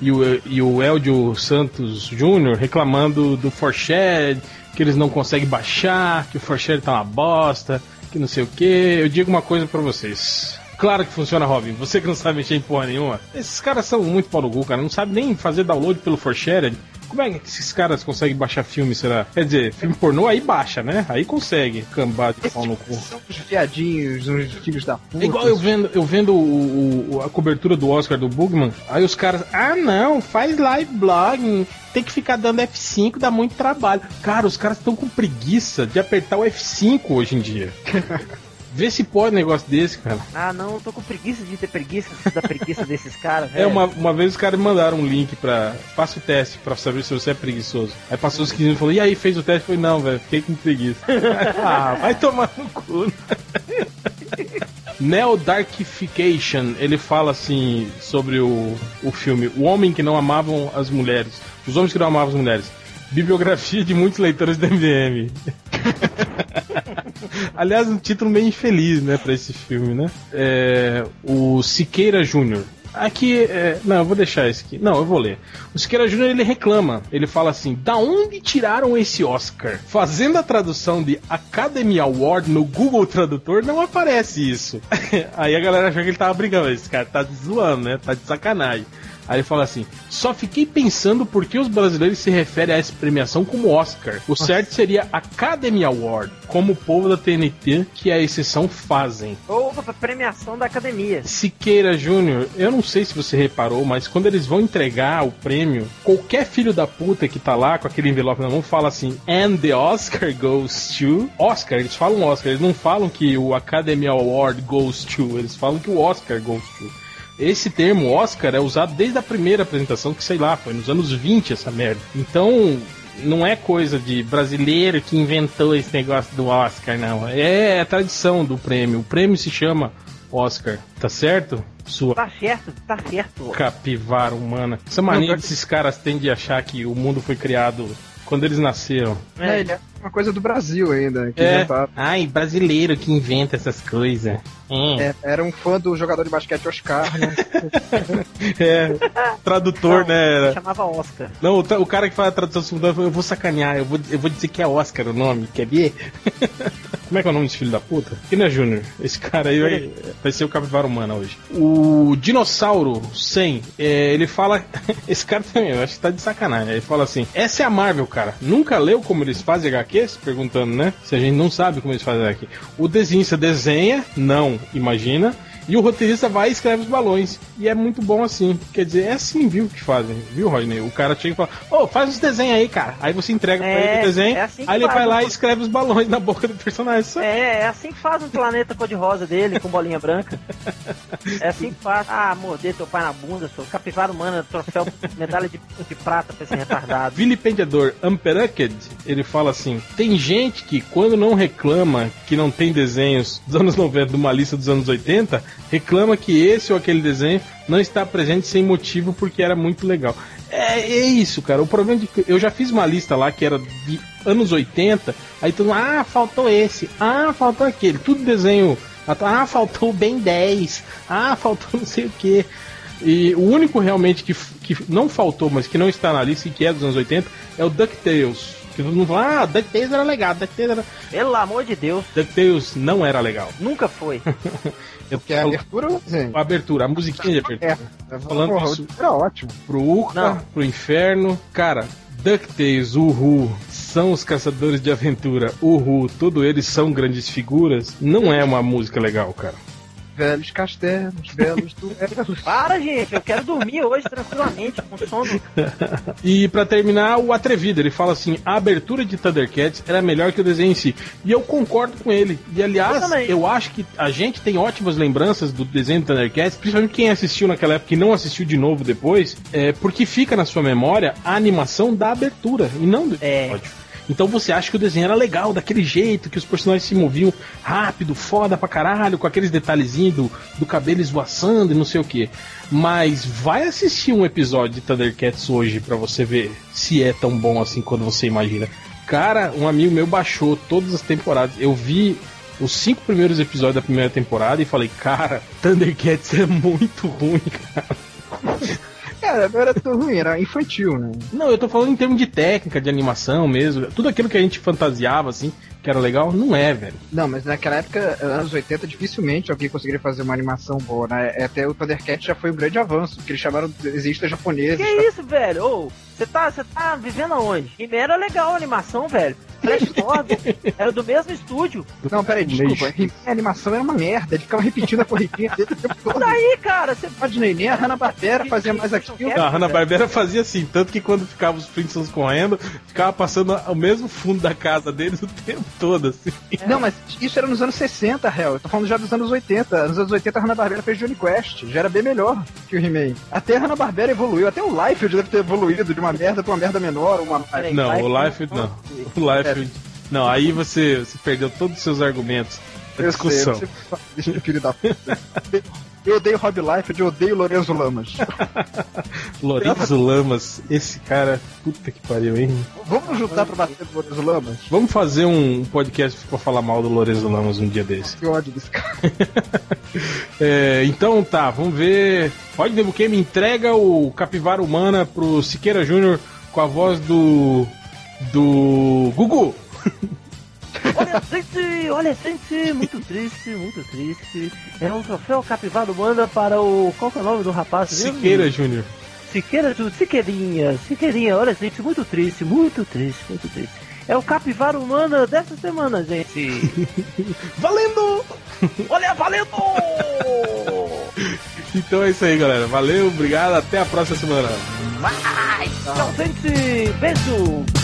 e o, e o Eldio Santos Jr. reclamando do Forshed, que eles não conseguem baixar, que o Forshed tá uma bosta, que não sei o que. Eu digo uma coisa pra vocês. Claro que funciona, Robin. Você que não sabe mexer em porra nenhuma. Esses caras são muito pau no cu, cara. Não sabe nem fazer download pelo Forshared. Como é que esses caras conseguem baixar filme, será? Quer dizer, filme pornô aí baixa, né? Aí consegue. Cambado de pau no cu. São os viadinhos, os filhos da puta. É igual eu vendo, eu vendo o, o- a cobertura do Oscar do Bugman, aí os caras, ah não, faz live blogging, tem que ficar dando F5, dá muito trabalho. Cara, os caras estão com preguiça de apertar o F5 hoje em dia. Vê se pode um negócio desse, cara. Ah, não, eu tô com preguiça de ter preguiça da preguiça desses caras, É, velho. uma, uma vez os caras me mandaram um link pra. Faça o teste pra saber se você é preguiçoso. Aí passou os 15 minutos e falou, e aí, fez o teste? Eu falei, não, velho, fiquei com preguiça. ah, vai tomar no cu. Neo Darkification, ele fala assim sobre o, o filme O Homem que Não Amavam as Mulheres. Os Homens que Não Amavam as Mulheres. Bibliografia de muitos leitores do MDM. Aliás, um título meio infeliz, né, pra esse filme, né? É, o Siqueira Júnior. Aqui, é, não, eu vou deixar esse aqui. Não, eu vou ler. O Siqueira Júnior ele reclama. Ele fala assim: da onde tiraram esse Oscar? Fazendo a tradução de Academy Award no Google Tradutor, não aparece isso. Aí a galera achou que ele tava brincando. Esse cara tá zoando, né? Tá de sacanagem. Aí ele fala assim: só fiquei pensando por que os brasileiros se referem a essa premiação como Oscar. O certo seria Academy Award, como o povo da TNT, que a exceção fazem. Ou premiação da academia. Siqueira Júnior, eu não sei se você reparou, mas quando eles vão entregar o prêmio, qualquer filho da puta que tá lá com aquele envelope na mão fala assim: And the Oscar goes to. Oscar, eles falam Oscar, eles não falam que o Academy Award goes to, eles falam que o Oscar goes to. Esse termo Oscar é usado desde a primeira apresentação, que sei lá, foi nos anos 20 essa merda. Então, não é coisa de brasileiro que inventou esse negócio do Oscar, não. É a tradição do prêmio. O prêmio se chama Oscar, tá certo? Sua Tá certo, tá certo. capivara humana. Essa mania desses caras têm de achar que o mundo foi criado quando eles nasceram. É, ele é uma coisa do Brasil ainda. Que É. inventaram. Ai, brasileiro que inventa essas coisas. É. É, era um fã do jogador de basquete Oscar, né? É, tradutor, Não, né? Era. Chamava Oscar. Não, o, o cara que faz a tradução simultânea falou, eu vou sacanear, eu vou, eu vou dizer que é Oscar o nome, quer ver? Como é que é o nome desse filho da puta? Kina Júnior. Esse cara aí vai, vai ser o capivara humana hoje. O Dinossauro 100, é, ele fala... Esse cara também, eu acho que tá de sacanagem. Ele fala assim, essa é a Marvel, cara. Nunca leu como eles fazem HQs? Perguntando, né? Se a gente não sabe como eles fazem HQ. O desenhista desenha, não, imagina. E o roteirista vai e escreve os balões. E é muito bom assim. Quer dizer, é assim, viu, que fazem, viu, Rodney? O cara chega e fala, ô, faz os desenhos aí, cara. Aí você entrega pra É, ele o desenho, é assim aí ele faz, vai lá e escreve os balões na boca do personagem. É, é assim que faz um planeta cor-de-rosa dele, com bolinha branca. É assim que faz. Ah, morder teu pai na bunda, sou capivara humana, troféu, medalha de, de prata pra esse retardado. Vilipendiador Amperaked, ele fala assim: tem gente que quando não reclama que não tem desenhos dos anos 90 de uma lista dos anos 80, reclama que esse ou aquele desenho não está presente sem motivo porque era muito legal. É, é isso, cara. O problema que eu já fiz uma lista lá que era de anos 80, aí mundo, ah, faltou esse, ah, faltou aquele, tudo desenho. Ah, faltou o Ben 10, ah, faltou não sei o que. E o único realmente que, que não faltou, mas que não está na lista e que é dos anos 80 é o DuckTales. Que todo mundo fala, ah, DuckTales era legal, DuckTales era. Pelo amor de Deus, DuckTales não era legal. nunca foi. Eu Que é a abertura desenho? a abertura, a musiquinha de abertura. É. Falando Porra, isso- era ótimo. Pro Uca, Não. pro inferno. Cara, DuckTales, Uhu, são os caçadores de aventura. Uhu, todos eles são grandes figuras. Não é uma música legal, cara. Velhos castelos, belos duelos. Para, gente, eu quero dormir hoje tranquilamente, com sono. E pra terminar, o Atrevido, ele fala assim: a abertura de Thundercats era melhor que o desenho em si. E eu concordo com ele. E aliás, Eu eu, acho que a gente tem ótimas lembranças do desenho do Thundercats, principalmente quem assistiu naquela época e não assistiu de novo depois, é, porque fica na sua memória a animação da abertura e não do É. Então você acha que o desenho era legal, daquele jeito, que os personagens se moviam rápido, foda pra caralho, com aqueles detalhezinhos do, do cabelo esvoaçando e não sei o que. Mas vai assistir um episódio de Thundercats hoje pra você ver se é tão bom assim quando você imagina. Cara, um amigo meu baixou todas as temporadas. Eu vi os cinco primeiros episódios da primeira temporada e falei, cara, Thundercats é muito ruim, cara. Cara, não era tão ruim, era infantil, né? Não, eu tô falando em termos de técnica, de animação mesmo. Tudo aquilo que a gente fantasiava, assim, que era legal, não é, velho. Não, mas naquela época, anos 80, dificilmente alguém conseguiria fazer uma animação boa, né? Até o Thundercat já foi um grande avanço, porque eles chamaram desenhistas japoneses. Que isso, velho? Ô, você tá, você tá vivendo aonde? E era legal a animação, velho. Flash Gordon era do mesmo estúdio. Não, peraí, desculpa. A animação era uma merda, ele ficava repetindo a corridinha dele o tempo todo. Daí, cara, você Pode nem a Hanna-Barbera fazia mais aquilo. A Hanna-Barbera fazia assim, tanto que quando ficava os Flintstones correndo, ficava passando o mesmo fundo da casa deles o tempo todo, assim. Não, mas isso era nos anos 60, réu. Eu tô falando já dos anos 80. Nos anos 80 a Hanna-Barbera fez Johnny Quest. Já era bem melhor que o He-Man. Até a Hanna-Barbera evoluiu. Até o Liefeld deve ter evoluído de uma merda pra uma merda menor. Uma... Não, o Life não. O Life. Não, aí você, você perdeu todos os seus argumentos da Eu sei, discussão. você deixa de filho da puta. Eu odeio Rob Liefeld, eu odeio Lorenzo Lamas. Lorenzo Lamas, esse cara, puta que pariu, hein? Vamos juntar pra bater do Lorenzo Lamas? Vamos fazer um podcast pra falar mal do Lorenzo Lamas um dia desse. Que ódio desse cara. É, então tá, vamos ver. Debuquê me entrega o Capivara Humana pro Siqueira Júnior com a voz do. do. Gugu! Olha, gente, olha, gente, muito triste, muito triste. É um troféu capivara humana para o. Qual que é o nome do rapaz? Siqueira Júnior. Siqueira, Ju- Siqueirinha, Siqueirinha, olha, gente, muito triste, muito triste, muito triste. É o capivara humana dessa semana, gente. Valendo! Olha, valendo! Então é isso aí, galera. Valeu, obrigado, até a próxima semana. Vai! Tchau, gente! Beijo!